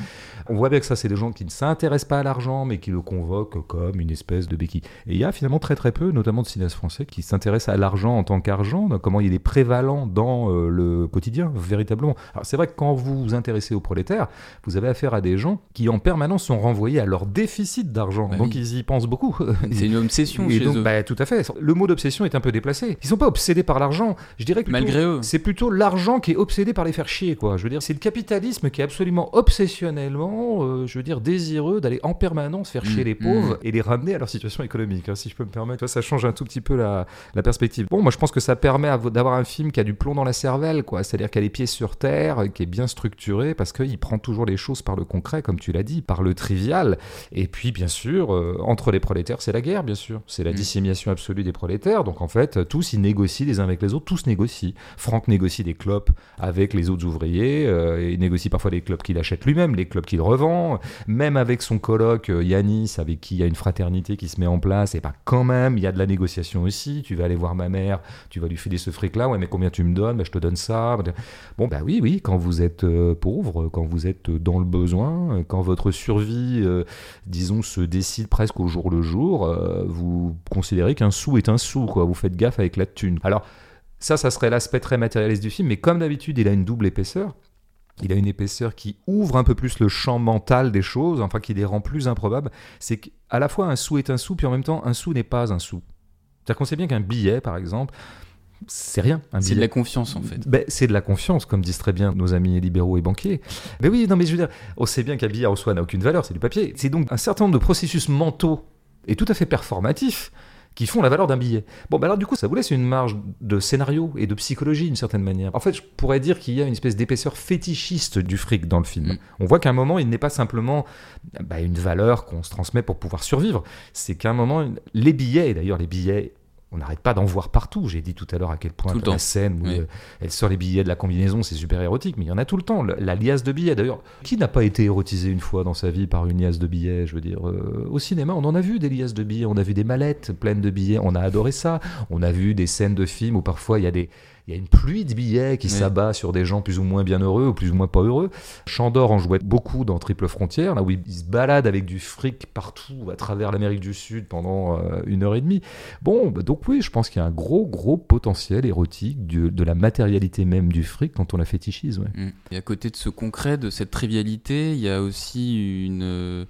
On voit bien que ça, c'est des gens qui ne s'intéressent pas à l'argent, mais qui le convoquent comme une espèce de béquille. Et il y a finalement très très peu, notamment de cinéastes français, qui s'intéressent à l'argent en tant qu'argent, comment il est prévalent dans euh, le quotidien, véritablement. Alors c'est vrai que quand vous vous intéressez aux prolétaires, vous avez affaire à des gens qui en permanence sont renvoyés à leur déficit d'argent. Bah donc oui. ils y pensent beaucoup. <laughs> C'est une obsession Et chez donc, eux. bah, tout à fait. Le mot d'obsession est un peu déplacé. Ils sont pas obsédés par l'argent. Je dirais que plutôt- Malgré eux. c'est plutôt l'argent qui est obsédé par les faire chier, quoi. Je veux dire, c'est le capitalisme qui est absolument obsessionnellement, euh, je veux dire, désireux d'aller en permanence faire chier Mm, les pauvres et les ramener à leur situation économique, hein, si je peux me permettre. Ça change un tout petit peu la, la perspective. Bon, moi, je pense que ça permet d'avoir un film qui a du plomb dans la cervelle, quoi. C'est-à-dire qui a les pieds sur terre, euh, qui est bien structuré, parce qu'il prend toujours les choses par le concret, comme tu l'as dit, par le trivial. Et puis, bien sûr, euh, entre les prolétaires, c'est la guerre, bien sûr. C'est la Mm. dissémination absolue des prolétaires. Donc, en fait, tous, ils négocient les uns avec les autres. Tous négocient. Franck négocie des clopes avec les autres ouvriers. euh, et il négocie parfois des clopes qu'il achète lui-même, les clopes qu'il revend. Même avec son coloc euh, Yanis, avec qui il y a une fraternité qui se met en place. Et bah, quand même, il y a de la négociation aussi. Tu vas aller voir ma mère, tu vas lui filer ce fric-là. Ouais, mais combien tu me donnes? Bah, Je te donne ça. Bon, bah oui, oui, quand vous êtes euh, pauvre, quand vous êtes dans le besoin, quand votre survie, euh, disons, se décide presque au jour le jour, vous considérez qu'un sou est un sou, quoi. Vous faites gaffe avec la thune. Alors, ça, ça serait l'aspect très matérialiste du film, mais comme d'habitude, il a une double épaisseur. Il a une épaisseur qui ouvre un peu plus le champ mental des choses, enfin qui les rend plus improbables. C'est qu'à la fois un sou est un sou, puis en même temps un sou n'est pas un sou. C'est-à-dire qu'on sait bien qu'un billet, par exemple, c'est rien. C'est de la confiance en fait. Ben, c'est de la confiance, comme disent très bien nos amis libéraux et banquiers. Mais oui, non, mais je veux dire, on sait bien qu'un billet en soi n'a aucune valeur, c'est du papier. C'est donc un certain nombre de processus mentaux et tout à fait performatifs qui font la valeur d'un billet. Bon, ben alors du coup, ça vous laisse une marge de scénario et de psychologie d'une certaine manière. En fait, je pourrais dire qu'il y a une espèce d'épaisseur fétichiste du fric dans le film. Mm. On voit qu'à un moment, il n'est pas simplement bah, une valeur qu'on se transmet pour pouvoir survivre. C'est qu'à un moment, les billets, et d'ailleurs les billets, on n'arrête pas d'en voir partout. J'ai dit tout à l'heure à quel point la scène où Oui. euh, elle sort les billets de la combinaison, c'est super érotique, mais il y en a tout le temps. La liasse de billets, d'ailleurs, qui n'a pas été érotisé une fois dans sa vie par une liasse de billets Je veux dire, euh, au cinéma, on en a vu des liasses de billets, on a vu des mallettes pleines de billets, on a adoré ça. On a vu des scènes de films où parfois il y a des il y a une pluie de billets qui Oui. s'abat sur des gens plus ou moins bien heureux ou plus ou moins pas heureux. Chandor en jouait beaucoup dans Triple Frontière, là où il il se balade avec du fric partout à travers l'Amérique du Sud pendant euh, une heure et demie. Bon, bah, donc oui, je pense qu'il y a un gros, gros potentiel érotique de la matérialité même du fric quand on la fétichise. ouais. Mm. Et à côté de ce concret, de cette trivialité, il y a aussi une. euh,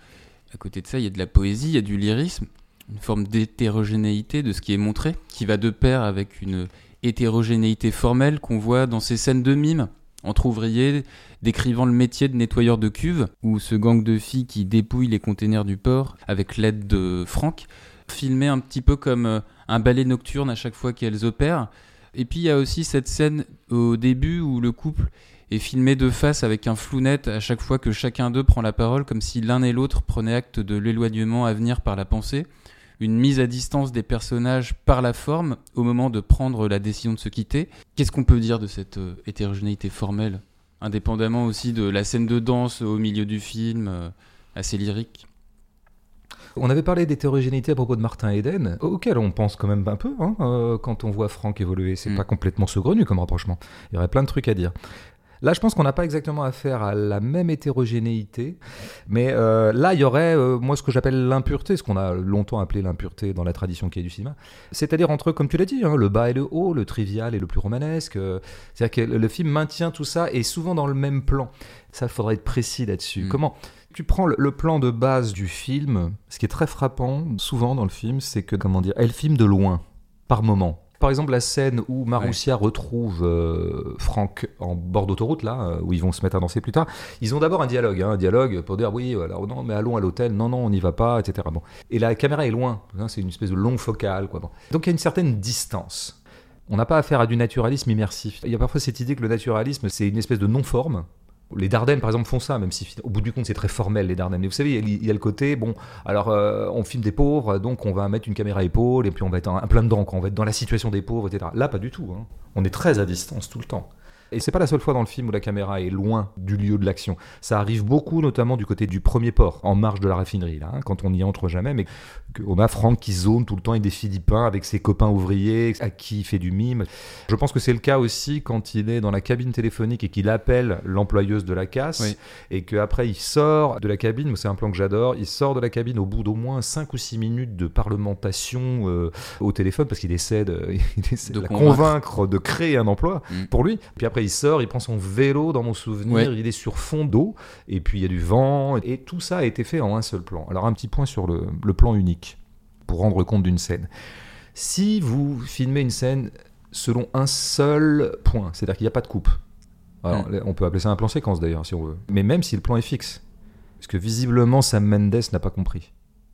À côté de ça, il y a de la poésie, il y a du lyrisme, une forme d'hétérogénéité de ce qui est montré, qui va de pair avec une hétérogénéité formelle qu'on voit dans ces scènes de mime entre ouvriers, décrivant le métier de nettoyeur de cuve, où ce gang de filles qui dépouille les containers du port avec l'aide de Franck, filmé un petit peu comme euh, un ballet nocturne à chaque fois qu'elles opèrent. Et puis il y a aussi cette scène au début où le couple est filmé de face avec un flou net à chaque fois que chacun d'eux prend la parole, comme si l'un et l'autre prenaient acte de l'éloignement à venir par la pensée, une mise à distance des personnages par la forme au moment de prendre la décision de se quitter. Qu'est-ce qu'on peut dire de cette euh, hétérogénéité formelle, indépendamment aussi de la scène de danse au milieu du film, euh, assez lyrique? On avait parlé d'hétérogénéité à propos de Martin Eden, auquel on pense quand même un peu hein, euh, quand on voit Franck évoluer. C'est Mm. pas complètement saugrenu comme rapprochement. Il y aurait plein de trucs à dire. Là, je pense qu'on n'a pas exactement affaire à la même hétérogénéité, mais euh, là, il y aurait, euh, moi, ce que j'appelle l'impureté, ce qu'on a longtemps appelé l'impureté dans la tradition qui est du cinéma, c'est-à-dire entre, comme tu l'as dit, hein, le bas et le haut, le trivial et le plus romanesque. euh, c'est-à-dire que le, film maintient tout ça et souvent dans le même plan. Ça, il faudrait être précis là-dessus. Mm. Comment tu prends le plan de base du film, ce qui est très frappant souvent dans le film, c'est que, comment dire, elle filme de loin, par moment. Par exemple, la scène où Maroussia retrouve euh, Franck en bord d'autoroute, là, euh, où ils vont se mettre à danser plus tard, ils ont d'abord un dialogue, hein, un dialogue pour dire oui, alors non, mais allons à l'hôtel, non, non, on n'y va pas, etc. Bon. Et la caméra est loin, hein, c'est une espèce de longue focale. Quoi. Bon. Donc il y a une certaine distance. On n'a pas affaire à du naturalisme immersif. Il y a parfois cette idée que le naturalisme, c'est une espèce de non-forme. Les Dardennes, par exemple, font ça, même si au bout du compte, c'est très formel, les Dardennes. Mais vous savez, il y a- le côté, bon, alors euh, on filme des pauvres, donc on va mettre une caméra à épaule, et puis on va être en plein dedans, quoi. on va être dans la situation des pauvres, etc. Là, pas du tout. hein. On est très à distance tout le temps. Et c'est pas la seule fois dans le film où la caméra est loin du lieu de l'action. Ça arrive beaucoup, notamment du côté du premier port, en marge de la raffinerie, là, hein, quand on n'y entre jamais, mais on a Franck qui zone tout le temps avec des Philippins, avec ses copains ouvriers, à qui il fait du mime. Je pense que c'est le cas aussi quand il est dans la cabine téléphonique et qu'il appelle l'employeuse de la casse, Oui. et qu'après il sort de la cabine, c'est un plan que j'adore, il sort de la cabine au bout d'au moins 5 ou 6 minutes de parlementation euh, au téléphone, parce qu'il essaie de, <laughs> il essaie De de la convaincre. convaincre de créer un emploi Mm. pour lui. Puis après il sort, il prend son vélo dans mon souvenir, Ouais. il est sur fond d'eau, et puis il y a du vent, et tout ça a été fait en un seul plan. Alors un petit point sur le, le plan unique, pour rendre compte d'une scène. Si vous filmez une scène selon un seul point, c'est-à-dire qu'il n'y a pas de coupe, alors, on peut appeler ça un plan séquence d'ailleurs si on veut, mais même si le plan est fixe, parce que visiblement Sam Mendes n'a pas compris.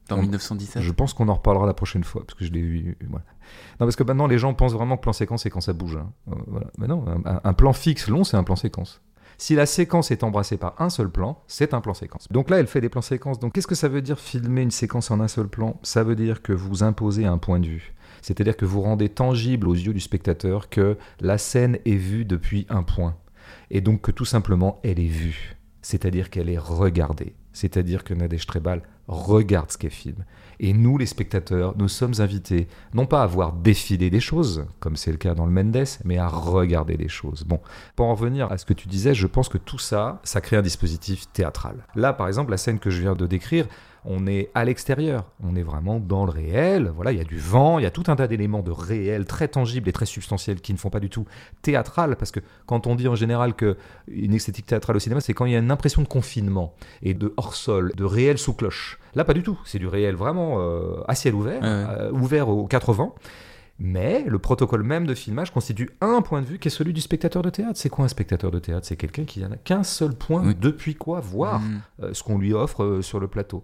Dans On- 1917 Je pense qu'on en reparlera la prochaine fois, parce que je l'ai vu. Voilà. Non, parce que maintenant, les gens pensent vraiment que plan séquence, c'est quand ça bouge. hein. Euh, voilà. Mais non, un, un plan fixe long, c'est un plan séquence. Si la séquence est embrassée par un seul plan, c'est un plan séquence. Donc là, elle fait des plans séquences. Donc qu'est-ce que ça veut dire filmer une séquence en un seul plan? Ça veut dire que vous imposez un point de vue. C'est-à-dire que vous rendez tangible aux yeux du spectateur que la scène est vue depuis un point. Et donc que tout simplement, elle est vue. C'est-à-dire qu'elle est regardée. C'est-à-dire que Nadège Trebal regarde ce qu'elle filme. Et nous, les spectateurs, nous sommes invités, non pas à voir défiler des choses, comme c'est le cas dans le Mendes, mais à regarder des choses. Bon, pour en revenir à ce que tu disais, je pense que tout ça, ça crée un dispositif théâtral. Là, par exemple, la scène que je viens de décrire, on est à l'extérieur, on est vraiment dans le réel. Voilà, il y a du vent, il y a tout un tas d'éléments de réel très tangibles et très substantiels qui ne font pas du tout théâtral, parce que quand on dit en général que une esthétique théâtrale au cinéma, c'est quand il y a une impression de confinement et de hors-sol, de réel sous cloche. Là, pas du tout. C'est du réel vraiment euh, à ciel ouvert, ouais. euh, ouvert aux quatre vents. Mais le protocole même de filmage constitue un point de vue qui est celui du spectateur de théâtre. C'est quoi un spectateur de théâtre? C'est quelqu'un qui n'a qu'un seul point Oui. depuis quoi voir Mm. euh, ce qu'on lui offre euh, sur le plateau.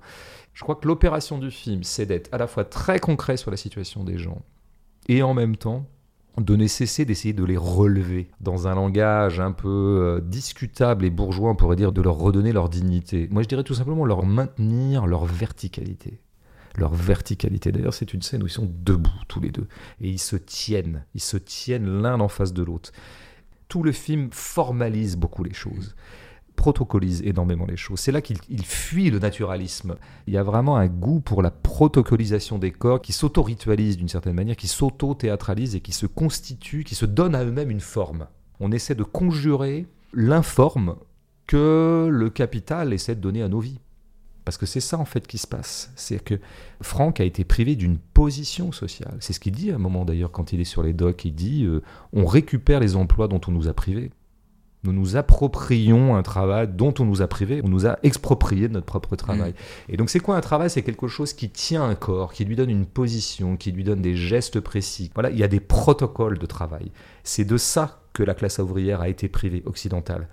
Je crois que l'opération du film, c'est d'être à la fois très concret sur la situation des gens et en même temps de ne cesser d'essayer de les relever dans un langage un peu euh, discutable et bourgeois, on pourrait dire, de leur redonner leur dignité. Moi, je dirais tout simplement leur maintenir leur verticalité. Leur verticalité. D'ailleurs, c'est une scène où ils sont debout tous les deux et ils se tiennent. Ils se tiennent l'un en face de l'autre. Tout le film formalise beaucoup les choses protocolise énormément les choses. C'est là qu'il il fuit le naturalisme. Il y a vraiment un goût pour la protocolisation des corps qui s'auto-ritualise d'une certaine manière, qui s'auto-théâtralise et qui se constitue, qui se donne à eux-mêmes une forme. On essaie de conjurer l'informe que le capital essaie de donner à nos vies. Parce que c'est ça en fait qui se passe. C'est que Franck a été privé d'une position sociale. C'est ce qu'il dit à un moment d'ailleurs quand il est sur les docks. Il dit euh, on récupère les emplois dont on nous a privés. Nous nous approprions un travail dont on nous a privé, on nous a exproprié de notre propre travail. Et donc c'est quoi un travail? C'est quelque chose qui tient un corps, qui lui donne une position, qui lui donne des gestes précis. Voilà, il y a des protocoles de travail. C'est de ça que la classe ouvrière a été privée, occidentale.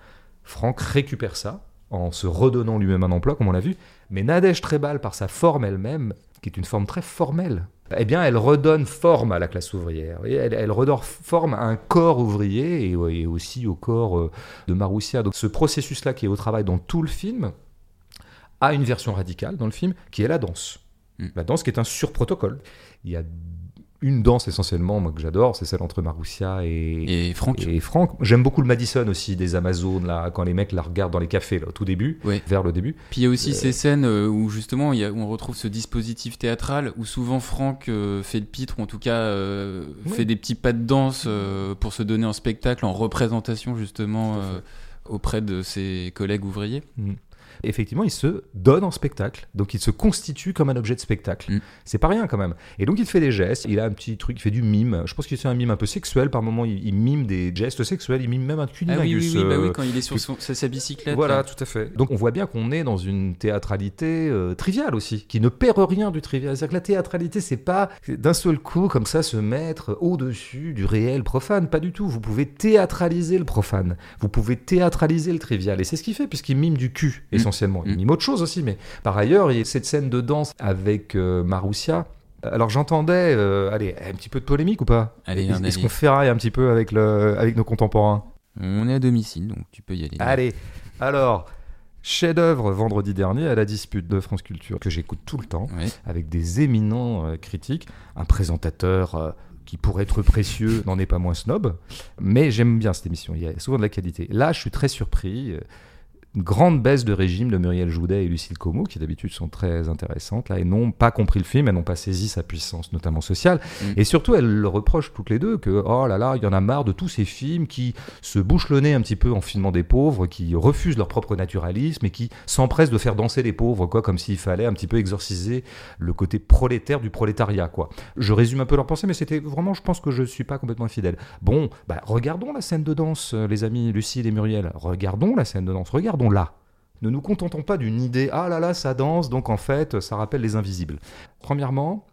Franck récupère ça en se redonnant lui-même un emploi, comme on l'a vu. Mais Nadège Trebal, par sa forme elle-même, qui est une forme très formelle, eh bien, elle redonne forme à la classe ouvrière. elle, elle, redonne forme à un corps ouvrier et, aussi au corps euh, de Maroussia. Donc, ce processus-là qui est au travail dans tout le film a une version radicale dans le film qui est la danse. Mm. La danse qui est un surprotocole. Il y a une danse essentiellement moi, que j'adore, c'est celle entre Marussia et, et Franck. Et Franck. J'aime beaucoup le Madison aussi des Amazones, là, quand les mecs la regardent dans les cafés, là, au tout début, vers le début. Puis il y a aussi euh, ces scènes euh, où justement il on retrouve ce dispositif théâtral où souvent Franck euh, fait le pitre, ou en tout cas fait des petits pas de danse pour se donner en spectacle, en représentation justement auprès de ses collègues ouvriers. Mm effectivement, il se donne en spectacle. Donc il se constitue comme un objet de spectacle. Mm. C'est pas rien quand même. Et donc il fait des gestes, il a un petit truc, il fait du mime. Je pense qu'il fait un mime un peu sexuel par moment, il, mime des gestes sexuels, il mime même un cunilingus. Ah oui, oui, bah oui, quand il est sur sa, bicyclette. Voilà, tout à fait. Donc on voit bien qu'on est dans une théâtralité euh, triviale aussi, qui ne perd rien du trivial. C'est-à-dire que la théâtralité, c'est pas d'un seul coup comme ça se mettre au-dessus du réel profane, pas du tout. Vous pouvez théâtraliser le profane, vous pouvez théâtraliser le trivial. Et c'est ce qu'il fait, puisqu'il mime du cul, mm essentiellement. Il mime autre chose aussi, mais par ailleurs, il y a cette scène de danse avec euh, Maroussia. Alors j'entendais, euh, allez, un petit peu de polémique ou pas? Allez, Est-ce qu'on ferraille un petit peu avec, le, avec nos contemporains? On est à domicile, donc tu peux y aller. Allez, alors, chef-d'œuvre vendredi dernier à la dispute de France Culture, que j'écoute tout le temps, avec des éminents euh, critiques, un présentateur qui pourrait être précieux n'en est pas moins snob, mais j'aime bien cette émission, il y a souvent de la qualité. Là, je suis très surpris grande baisse de régime de Muriel Joudet et Lucille Como, qui d'habitude sont très intéressantes, là, et n'ont pas compris le film, elles n'ont pas saisi sa puissance, notamment sociale. Mm. Et surtout, elles le reprochent toutes les deux que, oh là là, il y en a marre de tous ces films qui se bouchent le nez un petit peu en filmant des pauvres, qui refusent leur propre naturalisme et qui s'empressent de faire danser les pauvres, quoi, comme s'il fallait un petit peu exorciser le côté prolétaire du prolétariat, quoi. Je résume un peu leur pensée, mais c'était vraiment, je pense que je suis pas complètement fidèle. Bon, bah, regardons la scène de danse, euh, les amis Lucille et Muriel. Regardons la scène de danse, regardons là. Ne nous contentons pas d'une idée, ah là là, ça danse, donc en fait, ça rappelle les invisibles. Premièrement,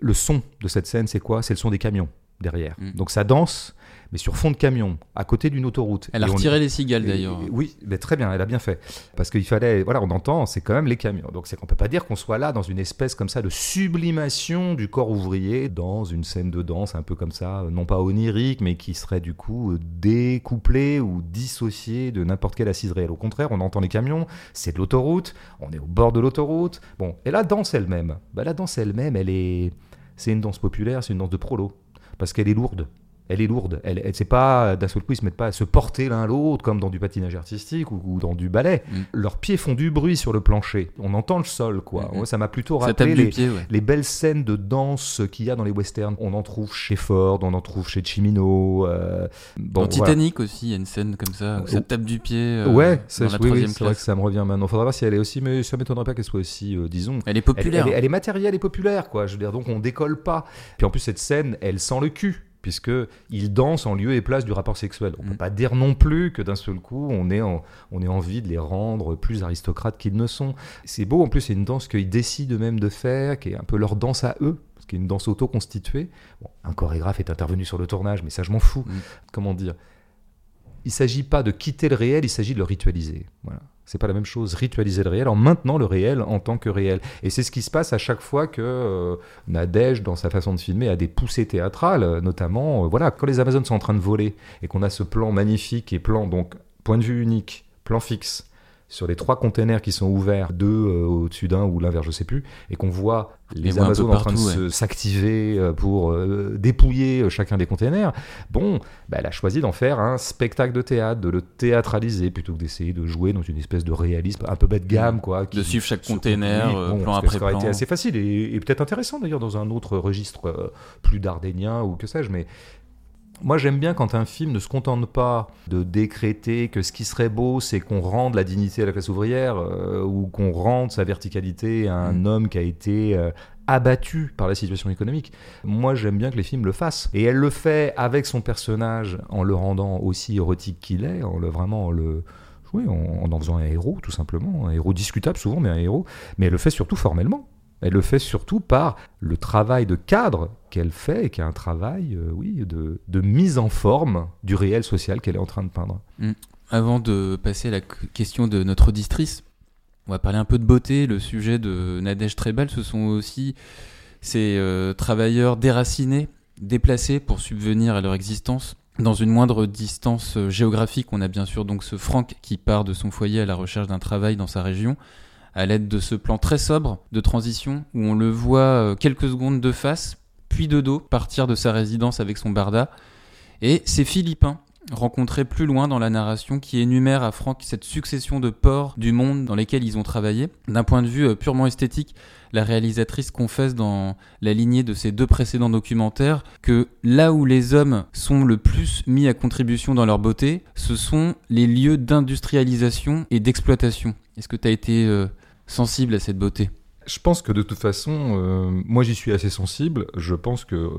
le son de cette scène, c'est quoi? C'est le son des camions derrière. Mm. Donc ça danse, mais sur fond de camion, à côté d'une autoroute. Elle a retiré les cigales d'ailleurs. Oui, mais très bien, elle a bien fait. Parce qu'il fallait, voilà, on entend, c'est quand même les camions. Donc c'est qu'on peut pas dire qu'on soit là dans une espèce comme ça de sublimation du corps ouvrier dans une scène de danse un peu comme ça, non pas onirique, mais qui serait du coup découplée ou dissociée de n'importe quelle assise réelle. Au contraire, on entend les camions, c'est de l'autoroute, on est au bord de l'autoroute. Bon, et la danse elle-même, bah, la danse elle-même, elle est, c'est une danse populaire, c'est une danse de prolo, parce qu'elle est lourde elle est lourde. Elle, elle c'est pas d'un seul coup ils se mettent pas à se porter l'un l'autre comme dans du patinage artistique ou, dans du ballet. Mm. Leurs pieds font du bruit sur le plancher. On entend le sol quoi. Ça m'a plutôt rappelé les, les, belles scènes de danse qu'il y a dans les westerns. On en trouve chez Ford, on en trouve chez Chimino. Euh, dans Titanic aussi, il y a une scène comme ça où ça tape du pied. Euh, ouais, c'est vrai que ça me revient maintenant. Faudra voir si elle est aussi, mais ça m'étonnerait pas qu'elle soit aussi, euh, disons. Elle est populaire. Elle, elle, est matérielle et populaire quoi. Je veux dire donc on décolle pas. Puis en plus cette scène, elle sent le cul puisque ils dansent en lieu et place du rapport sexuel. On ne peut mm. pas dire non plus que d'un seul coup, on ait, on ait envie de les rendre plus aristocrates qu'ils ne sont. C'est beau, en plus, c'est une danse qu'ils décident eux-mêmes de faire, qui est un peu leur danse à eux, parce qu'il y a une danse auto-constituée. un chorégraphe est intervenu sur le tournage, mais ça, je m'en fous. Mm. Comment dire? Il ne s'agit pas de quitter le réel, il s'agit de le ritualiser. Voilà. C'est pas la même chose, ritualiser le réel en maintenant le réel en tant que réel. Et c'est ce qui se passe à chaque fois que euh, Nadège, dans sa façon de filmer, a des poussées théâtrales, euh, notamment, euh, voilà, quand les Amazones sont en train de voler et qu'on a ce plan magnifique et plan, donc, point de vue unique, plan fixe, sur les trois containers qui sont ouverts, deux euh, au-dessus d'un ou l'un vers je sais plus, et qu'on voit les Amazones en train de s'activer euh, pour euh, dépouiller chacun des containers, bon, bah, elle a choisi d'en faire un spectacle de théâtre, de le théâtraliser plutôt que d'essayer de jouer dans une espèce de réalisme un peu bas de gamme, quoi. de suivre chaque container, plan après plan. Ça aurait été assez facile et, et peut-être intéressant d'ailleurs dans un autre registre plus dardénien ou que sais-je, mais moi, j'aime bien quand un film ne se contente pas de décréter que ce qui serait beau, c'est qu'on rende la dignité à la classe ouvrière euh, ou qu'on rende sa verticalité à un mm. homme qui a été euh, abattu par la situation économique. Moi, j'aime bien que les films le fassent. Et elle le fait avec son personnage en le rendant aussi érotique qu'il est, en le vraiment en le en en faisant un héros, tout simplement, un héros discutable souvent, mais un héros. Mais elle le fait surtout formellement. Elle le fait surtout par le travail de cadre qu'elle fait, et qui est un travail, euh, oui, de, mise en forme du réel social qu'elle est en train de peindre. Mm. avant de passer à la question de notre auditrice, on va parler un peu de beauté. Le sujet de Nadège Trebal, ce sont aussi ces euh, travailleurs déracinés, déplacés pour subvenir à leur existence. Dans une moindre distance euh, géographique, on a bien sûr donc ce Franck qui part de son foyer à la recherche d'un travail dans sa région, à l'aide de ce plan très sobre de transition où on le voit euh, quelques secondes de face, puis de dos, partir de sa résidence avec son barda. Et c'est Philippin rencontré plus loin dans la narration qui énumère à Franck cette succession de ports du monde dans lesquels ils ont travaillé. D'un point de vue euh, purement esthétique, la réalisatrice confesse dans la lignée de ses deux précédents documentaires que là où les hommes sont le plus mis à contribution dans leur beauté, ce sont les lieux d'industrialisation et d'exploitation. Est-ce que tu as été euh, sensible à cette beauté je pense que de toute façon, euh, moi j'y suis assez sensible. Je pense que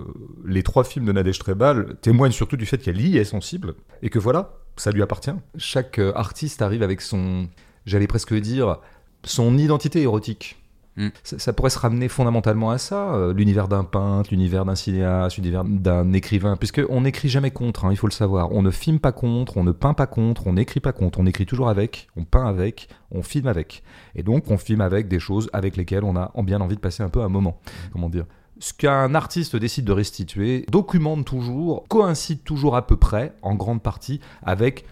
les trois films de Nadège Trebal témoignent surtout du fait qu'elle y est sensible et que voilà, ça lui appartient. Chaque euh, artiste arrive avec son, j'allais presque dire, son identité érotique. Mm. Ça, pourrait se ramener fondamentalement à ça, euh, l'univers d'un peintre, l'univers d'un cinéaste, l'univers d'un écrivain, puisqu'on n'écrit jamais contre, hein, il faut le savoir. On ne filme pas contre, on ne peint pas contre, on n'écrit pas contre, on écrit toujours avec, on peint avec, on filme avec. Et donc on filme avec des choses avec lesquelles on a bien envie de passer un peu un moment. Comment dire? Ce qu'un artiste décide de restituer documente toujours, coïncide toujours à peu près, en grande partie, avec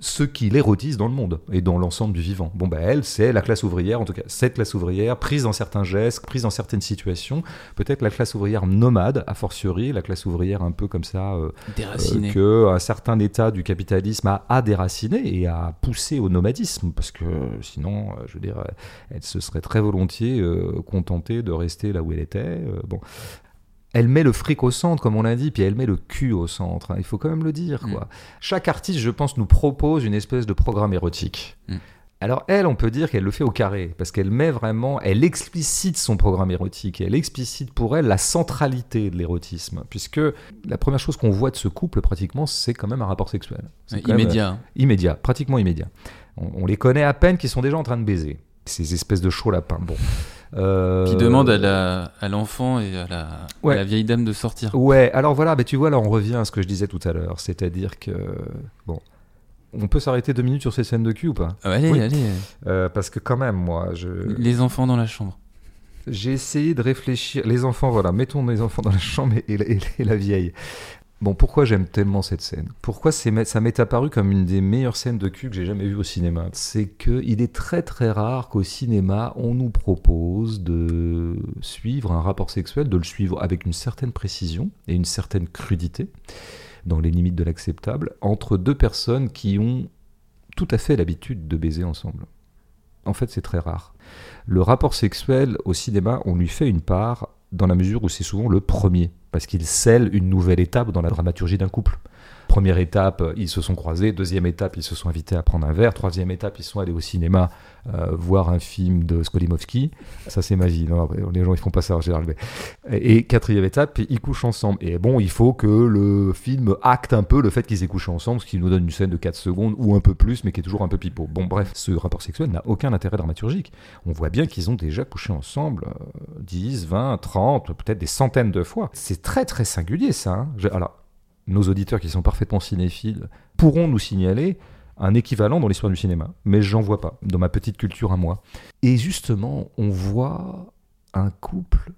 ce qui l'érotise dans le monde et dans l'ensemble du vivant. Bon, bah, elle, c'est la classe ouvrière, en tout cas, cette classe ouvrière, prise dans certains gestes, prise dans certaines situations. Peut-être la classe ouvrière nomade, a fortiori, la classe ouvrière un peu comme ça, euh, euh que un certain état du capitalisme a, a, déraciné et a poussé au nomadisme, parce que sinon, euh, je veux dire, elle se serait très volontiers euh, contentée de rester là où elle était. bon, elle met le fric au centre, comme on l'a dit, puis elle met le cul au centre. Hein. il faut quand même le dire. Quoi. Mm. Chaque artiste, je pense, nous propose une espèce de programme érotique. Mm. Alors elle, on peut dire qu'elle le fait au carré, parce qu'elle met vraiment, elle explicite son programme érotique, et elle explicite pour elle la centralité de l'érotisme, puisque la première chose qu'on voit de ce couple, pratiquement, c'est quand même un rapport sexuel. immédiat. Euh, immédiat, pratiquement immédiat. On, on, les connaît à peine qu'ils sont déjà en train de baiser. Ces espèces de chauds lapins. Bon. Euh... Qui demande à l'enfant et à la, vieille dame de sortir. Ouais, alors voilà, bah, tu vois, là on revient à ce que je disais tout à l'heure, c'est-à-dire que, bon, on peut s'arrêter deux minutes sur ces scènes de cul ou pas? Ah, Allez, allez. Euh, parce que quand même, moi, je... Les enfants dans la chambre. J'ai essayé de réfléchir. Les enfants, voilà, mettons les enfants dans la chambre et la vieille. Bon, pourquoi j'aime tellement cette scène? Pourquoi ça m'est apparu comme une des meilleures scènes de cul que j'ai jamais vues au cinéma? C'est qu'il est très très rare qu'au cinéma, on nous propose de suivre un rapport sexuel, de le suivre avec une certaine précision et une certaine crudité, dans les limites de l'acceptable, entre deux personnes qui ont tout à fait l'habitude de baiser ensemble. En fait, c'est très rare. Le rapport sexuel au cinéma, on lui fait une part dans la mesure où c'est souvent le premier parce qu'il scelle une nouvelle étape dans la dramaturgie d'un couple. Première étape, ils se sont croisés. Deuxième étape, ils se sont invités à prendre un verre. Troisième étape, ils sont allés au cinéma euh, voir un film de Skolimowski. Ça, c'est ma vie. Non, les gens, ils font pas ça en général. Et quatrième étape, ils couchent ensemble. Et bon, il faut que le film acte un peu le fait qu'ils aient couché ensemble, ce qui nous donne une scène de 4 secondes ou un peu plus, mais qui est toujours un peu pipeau. Bon, bref, ce rapport sexuel n'a aucun intérêt dramaturgique. On voit bien qu'ils ont déjà couché ensemble 10, 20, 30, peut-être des centaines de fois. C'est très, très singulier, ça. Hein. Alors, nos auditeurs qui sont parfaitement cinéphiles pourront nous signaler un équivalent dans l'histoire du cinéma, mais j'en vois pas dans ma petite culture à moi. Et justement, on voit un couple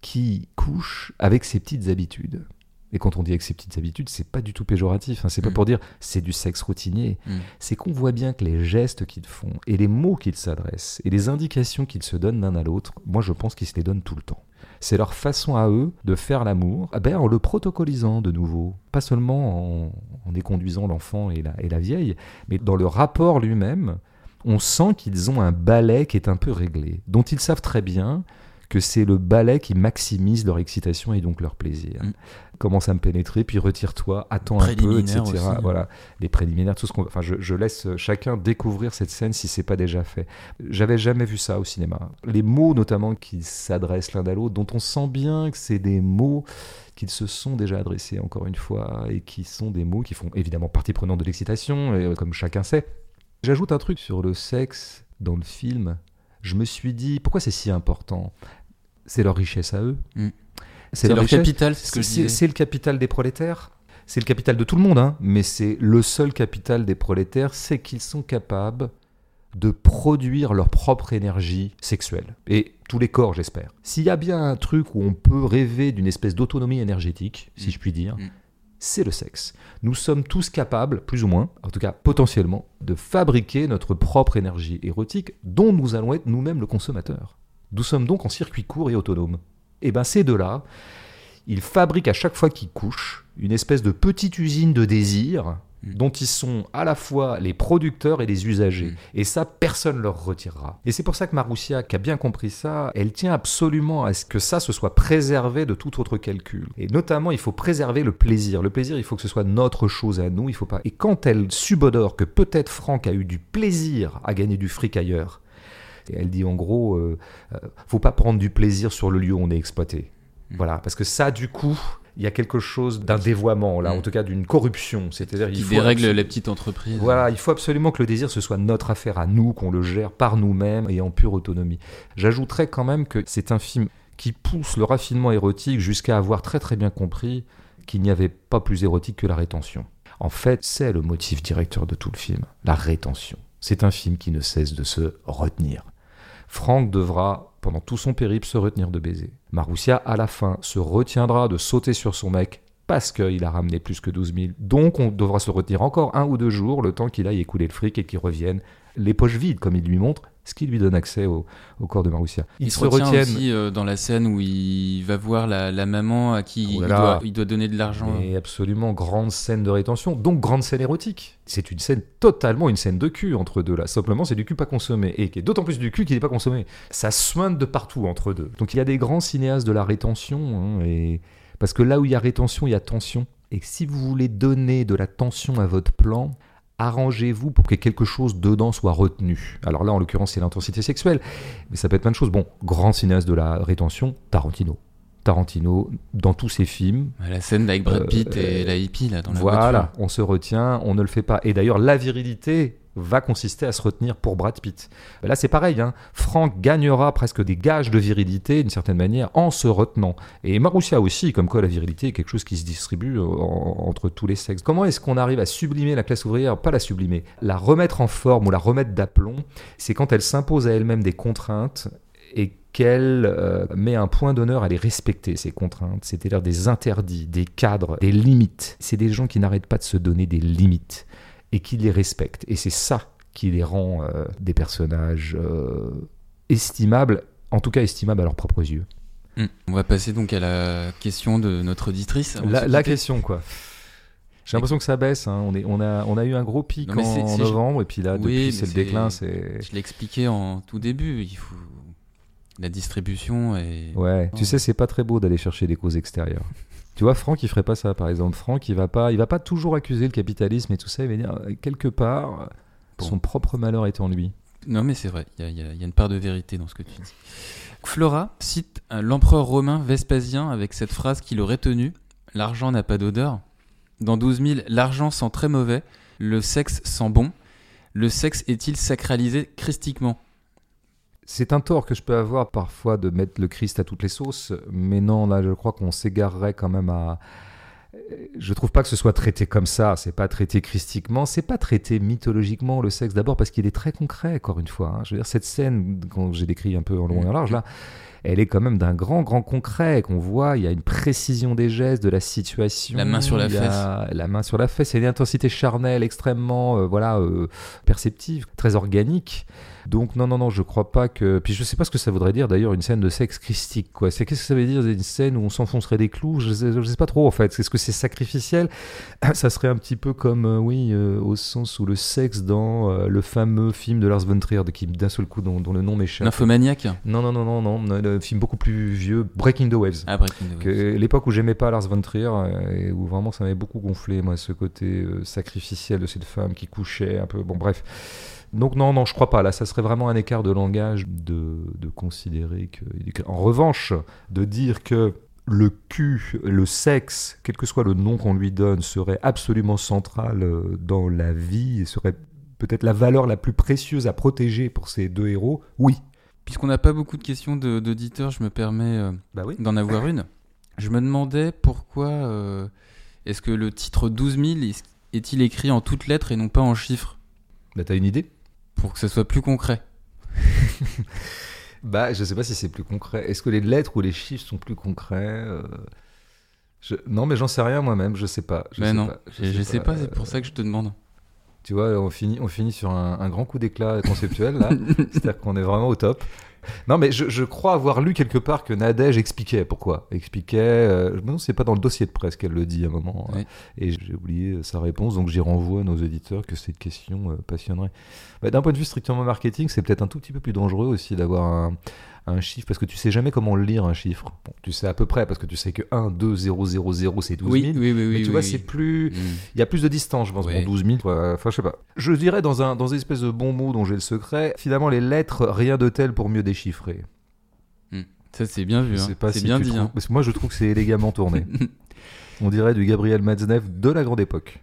qui couche avec ses petites habitudes. Et quand on dit avec ses petites habitudes, c'est pas du tout péjoratif. Hein. C'est pas mm. pour dire c'est du sexe routinier. Mm. C'est qu'on voit bien que les gestes qu'ils font et les mots qu'ils s'adressent et les indications qu'ils se donnent l'un à l'autre, moi je pense qu'ils se les donnent tout le temps. C'est leur façon à eux de faire l'amour eh ben, en le protocolisant de nouveau. Pas seulement en, en déconduisant l'enfant et la, et la vieille, mais dans le rapport lui-même, on sent qu'ils ont un ballet qui est un peu réglé, dont ils savent très bien que c'est le ballet qui maximise leur excitation et donc leur plaisir. Mm. Commence à me pénétrer, puis retire-toi, attends un peu, etc. Voilà, les préliminaires, tout ce qu'on. Enfin, je, laisse chacun découvrir cette scène si c'est pas déjà fait. J'avais jamais vu ça au cinéma. Les mots, notamment, qui s'adressent l'un à l'autre, dont on sent bien que c'est des mots qu'ils se sont déjà adressés, encore une fois, et qui sont des mots qui font évidemment partie prenante de l'excitation, euh, comme chacun sait. J'ajoute un truc sur le sexe dans le film. Je me suis dit, pourquoi c'est si important? C'est leur richesse à eux. Mm. C'est leur capital, c'est ce que C'est le capital des prolétaires. c'est le capital de tout le monde, hein, mais c'est le seul capital des prolétaires, c'est qu'ils sont capables de produire leur propre énergie sexuelle. Et tous les corps, j'espère. S'il y a bien un truc où on peut rêver d'une espèce d'autonomie énergétique, si Mm. je puis dire, Mm. c'est le sexe. Nous sommes tous capables, plus ou moins, en tout cas potentiellement, de fabriquer notre propre énergie érotique dont nous allons être nous-mêmes le consommateur. Nous sommes donc en circuit court et autonome. Et bien ces deux-là, ils fabriquent à chaque fois qu'ils couchent une espèce de petite usine de désir Mm. dont ils sont à la fois les producteurs et les usagers. Mm. Et ça, personne ne leur retirera. Et c'est pour ça que Maroussia, qui a bien compris ça, elle tient absolument à ce que ça se soit préservé de tout autre calcul. Et notamment, il faut préserver le plaisir. Le plaisir, il faut que ce soit notre chose à nous. Il faut pas. Et quand elle subodore que peut-être Franck a eu du plaisir à gagner du fric ailleurs, et elle dit en gros, euh, euh, faut pas prendre du plaisir sur le lieu où on est exploité. Mm. Voilà, parce que ça, du coup, il y a quelque chose d'un dévoiement, là, Mm. en tout cas d'une corruption. C'est-à-dire, il Qui faut dérègle les petites entreprises. Voilà, il faut absolument que le désir, ce soit notre affaire à nous, qu'on le gère par nous-mêmes et en pure autonomie. J'ajouterais quand même que c'est un film qui pousse le raffinement érotique jusqu'à avoir très très bien compris qu'il n'y avait pas plus érotique que la rétention. En fait, c'est le motif directeur de tout le film, la rétention. C'est un film qui ne cesse de se retenir. Franck devra, pendant tout son périple, se retenir de baiser. Maroussia, à la fin, se retiendra de sauter sur son mec parce qu'il a ramené plus que 12 000. Donc, on devra se retenir encore un ou deux jours, le temps qu'il aille écouler le fric et qu'il revienne les poches vides, comme il lui montre, ce qui lui donne accès au, au corps de Maroussia. Il, se retient aussi euh, dans la scène où il va voir la, la maman à qui Oh il, doit, il doit donner de l'argent. Mais absolument grande scène de rétention, donc grande scène érotique. C'est une scène totalement une scène de cul entre deux là. Simplement, c'est du cul pas consommé et qui est d'autant plus du cul qui n'est pas consommé. Ça soigne de partout entre deux. Donc il y a des grands cinéastes de la rétention hein, et parce que là où il y a rétention, il y a tension. Et si vous voulez donner de la tension à votre plan, arrangez-vous pour que quelque chose dedans soit retenu. Alors là, en l'occurrence, c'est l'intensité sexuelle, mais ça peut être plein de choses. Bon, grand cinéaste de la rétention, Tarantino. Tarantino, dans tous ses films, La scène avec Brad Euh, Pitt et euh, la hippie là dans la voilà, voiture. on se retient, on ne le fait pas. Et d'ailleurs, la virilité va consister à se retenir pour Brad Pitt. Ben Là, c'est pareil. Hein. Franck gagnera presque des gages de virilité, d'une certaine manière, en se retenant. Et Maroussia aussi, comme quoi la virilité est quelque chose qui se distribue euh, en- entre tous les sexes. Comment est-ce qu'on arrive à sublimer la classe ouvrière? Pas la sublimer, la remettre en forme ou la remettre d'aplomb. C'est quand elle s'impose à elle-même des contraintes et qu'elle euh, met un point d'honneur à les respecter, ces contraintes, c'est-à-dire des interdits, des cadres, des limites. C'est des gens qui n'arrêtent pas de se donner des limites et qui les respectent. Et c'est ça qui les rend euh, des personnages euh, estimables, en tout cas estimables à leurs propres yeux. Hmm. On va passer donc à la question de notre auditrice. La, question, quoi. J'ai l'impression que ça baisse. hein. On, est, on, a, on a eu un gros pic Non, en novembre, et puis là, Oui, depuis, c'est le déclin. C'est... Je l'ai expliqué en tout début. Il faut la distribution et Ouais, Oh. tu sais, c'est pas très beau d'aller chercher des causes extérieures. Tu vois, Franck, il ferait pas ça, par exemple. Franck, il va pas, il va pas toujours accuser le capitalisme et tout ça. Il va dire euh, quelque part, Bon. son propre malheur est en lui. Non, mais c'est vrai, il y, y a une part de vérité dans ce que tu dis. Flora cite euh, l'empereur romain Vespasien avec cette phrase qu'il aurait tenue L'argent n'a pas d'odeur. Dans 12 000, l'argent sent très mauvais, le sexe sent bon. Le sexe est-il sacralisé christiquement? C'est un tort que je peux avoir parfois de mettre le Christ à toutes les sauces, mais non, là, je crois qu'on s'égarerait quand même à. Je trouve pas que ce soit traité comme ça. C'est pas traité christiquement, c'est pas traité mythologiquement le sexe. D'abord parce qu'il est très concret, encore une fois. hein. Je veux dire, cette scène, quand j'ai décrit un peu en long et en large là, elle est quand même d'un grand, grand concret qu'on voit. Il y a une précision des gestes, de la situation. La main sur la a La main sur la fesse. Il y a une intensité charnelle extrêmement, euh, voilà, euh, perceptive, très organique. Donc non, non, non, je crois pas que. Puis je sais pas ce que ça voudrait dire d'ailleurs une scène de sexe christique, quoi. C'est qu'est-ce que ça veut dire une scène où on s'enfoncerait des clous? Je sais, je sais pas trop en fait. Est-ce que c'est sacrificiel? <clears throat> Ça serait un petit peu comme, euh, oui, euh, au sens où le sexe dans euh, le fameux film de Lars von Trier, de qui d'un seul coup dont, dont le nom m'échappe. Nymphomaniaque? Non, non, non, non, non, le film beaucoup plus vieux, Breaking the Waves. Ah, Breaking the Waves. Que l'époque où j'aimais pas Lars von Trier et où vraiment ça m'avait beaucoup gonflé moi ce côté sacrificiel de cette femme qui couchait un peu bon bref donc non non je crois pas là ça serait vraiment un écart de langage de, de considérer que en revanche de dire que le cul, le sexe, quel que soit le nom qu'on lui donne, serait absolument central euh, dans la vie et serait peut-être la valeur la plus précieuse à protéger pour ces deux héros, oui. Puisqu'on n'a pas beaucoup de questions de- d'auditeurs, je me permets euh, Bah oui. d'en avoir une. Je me demandais pourquoi euh, Est-ce que le titre 12 000 est- est-il écrit en toutes lettres et non pas en chiffres? Bah, t'as une idée? Pour que ça soit plus concret. <laughs> Bah, je sais pas si c'est plus concret. Est-ce que les lettres ou les chiffres sont plus concrets Euh, je- Non, mais j'en sais rien moi-même, je sais pas. Je Mais sais non, pas, je, je sais pas, c'est Euh, pour ça que je te demande. Tu vois, on finit, on finit sur un, un grand coup d'éclat conceptuel, là. <laughs> C'est-à-dire qu'on est vraiment au top. Non, mais je, je crois avoir lu quelque part que Nadège expliquait pourquoi. Expliquait. Euh, non, c'est pas dans le dossier de presse qu'elle le dit à un moment. Ouais. Et j'ai oublié sa réponse, donc j'y renvoie à nos éditeurs que cette question euh, passionnerait. Bah, D'un point de vue strictement marketing, c'est peut-être un tout petit peu plus dangereux aussi d'avoir un, un chiffre, parce que tu sais jamais comment lire un chiffre. Bon, tu sais à peu près, parce que tu sais que 1, 2, 0, 0, 0, c'est 12 000. Oui, oui, oui, oui. mais tu vois, c'est plus. Mm. Il y a plus de distance, je pense. Ouais. Bon, 12 000, quoi. enfin, je sais pas. Je dirais dans un, dans une espèce de bon mot dont j'ai le secret, finalement, les lettres, rien de tel pour mieux déchiffrer. Ça, c'est bien vu. Hein. C'est si bien dit. trouves- hein. Parce que moi, je trouve que c'est élégamment tourné. <laughs> On dirait du Gabriel Matzneff de la grande époque.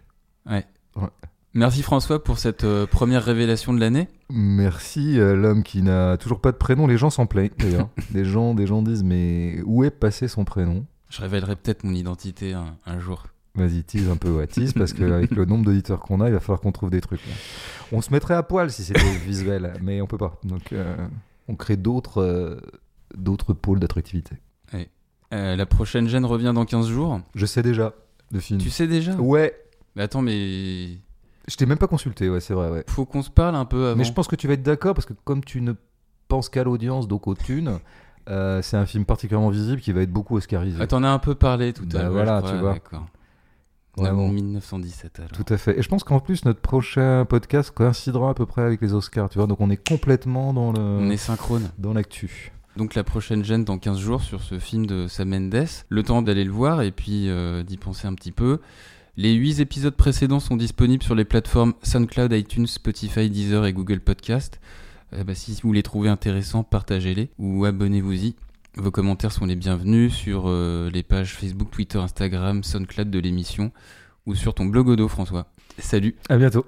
Merci François pour cette euh, première révélation de l'année. Merci, euh, l'homme qui n'a toujours pas de prénom. Les gens s'en plaignent, d'ailleurs. <laughs> des, gens, des gens disent, mais où est passé son prénom? Je révélerai peut-être mon identité un, un jour. Vas-y, tease un peu, ouais, tease, parce qu'avec le nombre d'auditeurs qu'on a, il va falloir qu'on trouve des trucs. là. On se mettrait à poil si c'était <laughs> visuel, mais on peut pas. Donc, euh, on crée d'autres d'autres pôles d'attractivité. La prochaine gêne revient dans 15 jours. Je sais déjà le film. Tu sais déjà? Ouais, Mais attends, mais je t'ai même pas consulté, ouais, c'est vrai, ouais. faut qu'on se parle un peu avant. Mais je pense que tu vas être d'accord, parce que comme tu ne penses qu'à l'audience, donc aux thunes, euh, c'est un film particulièrement visible qui va être beaucoup oscarisé. Ah, t'en as un peu parlé tout Bah à l'heure. voilà, crois, tu vois. D'accord. Vraiment. En 1917 alors. Tout à fait. Et je pense qu'en plus, notre prochain podcast coïncidera à peu près avec les Oscars, tu vois. Donc on est complètement dans le On est synchrone. dans l'actu. Donc la prochaine gêne dans 15 jours sur ce film de Sam Mendes. Le temps d'aller le voir et puis euh, d'y penser un petit peu. Les 8 épisodes précédents sont disponibles sur les plateformes SoundCloud, iTunes, Spotify, Deezer et Google Podcast. Euh, bah, si vous les trouvez intéressants, partagez-les ou abonnez-vous-y. Vos commentaires sont les bienvenus sur euh, les pages Facebook, Twitter, Instagram, SoundCloud de l'émission ou sur ton blog Odo, François. Salut À bientôt.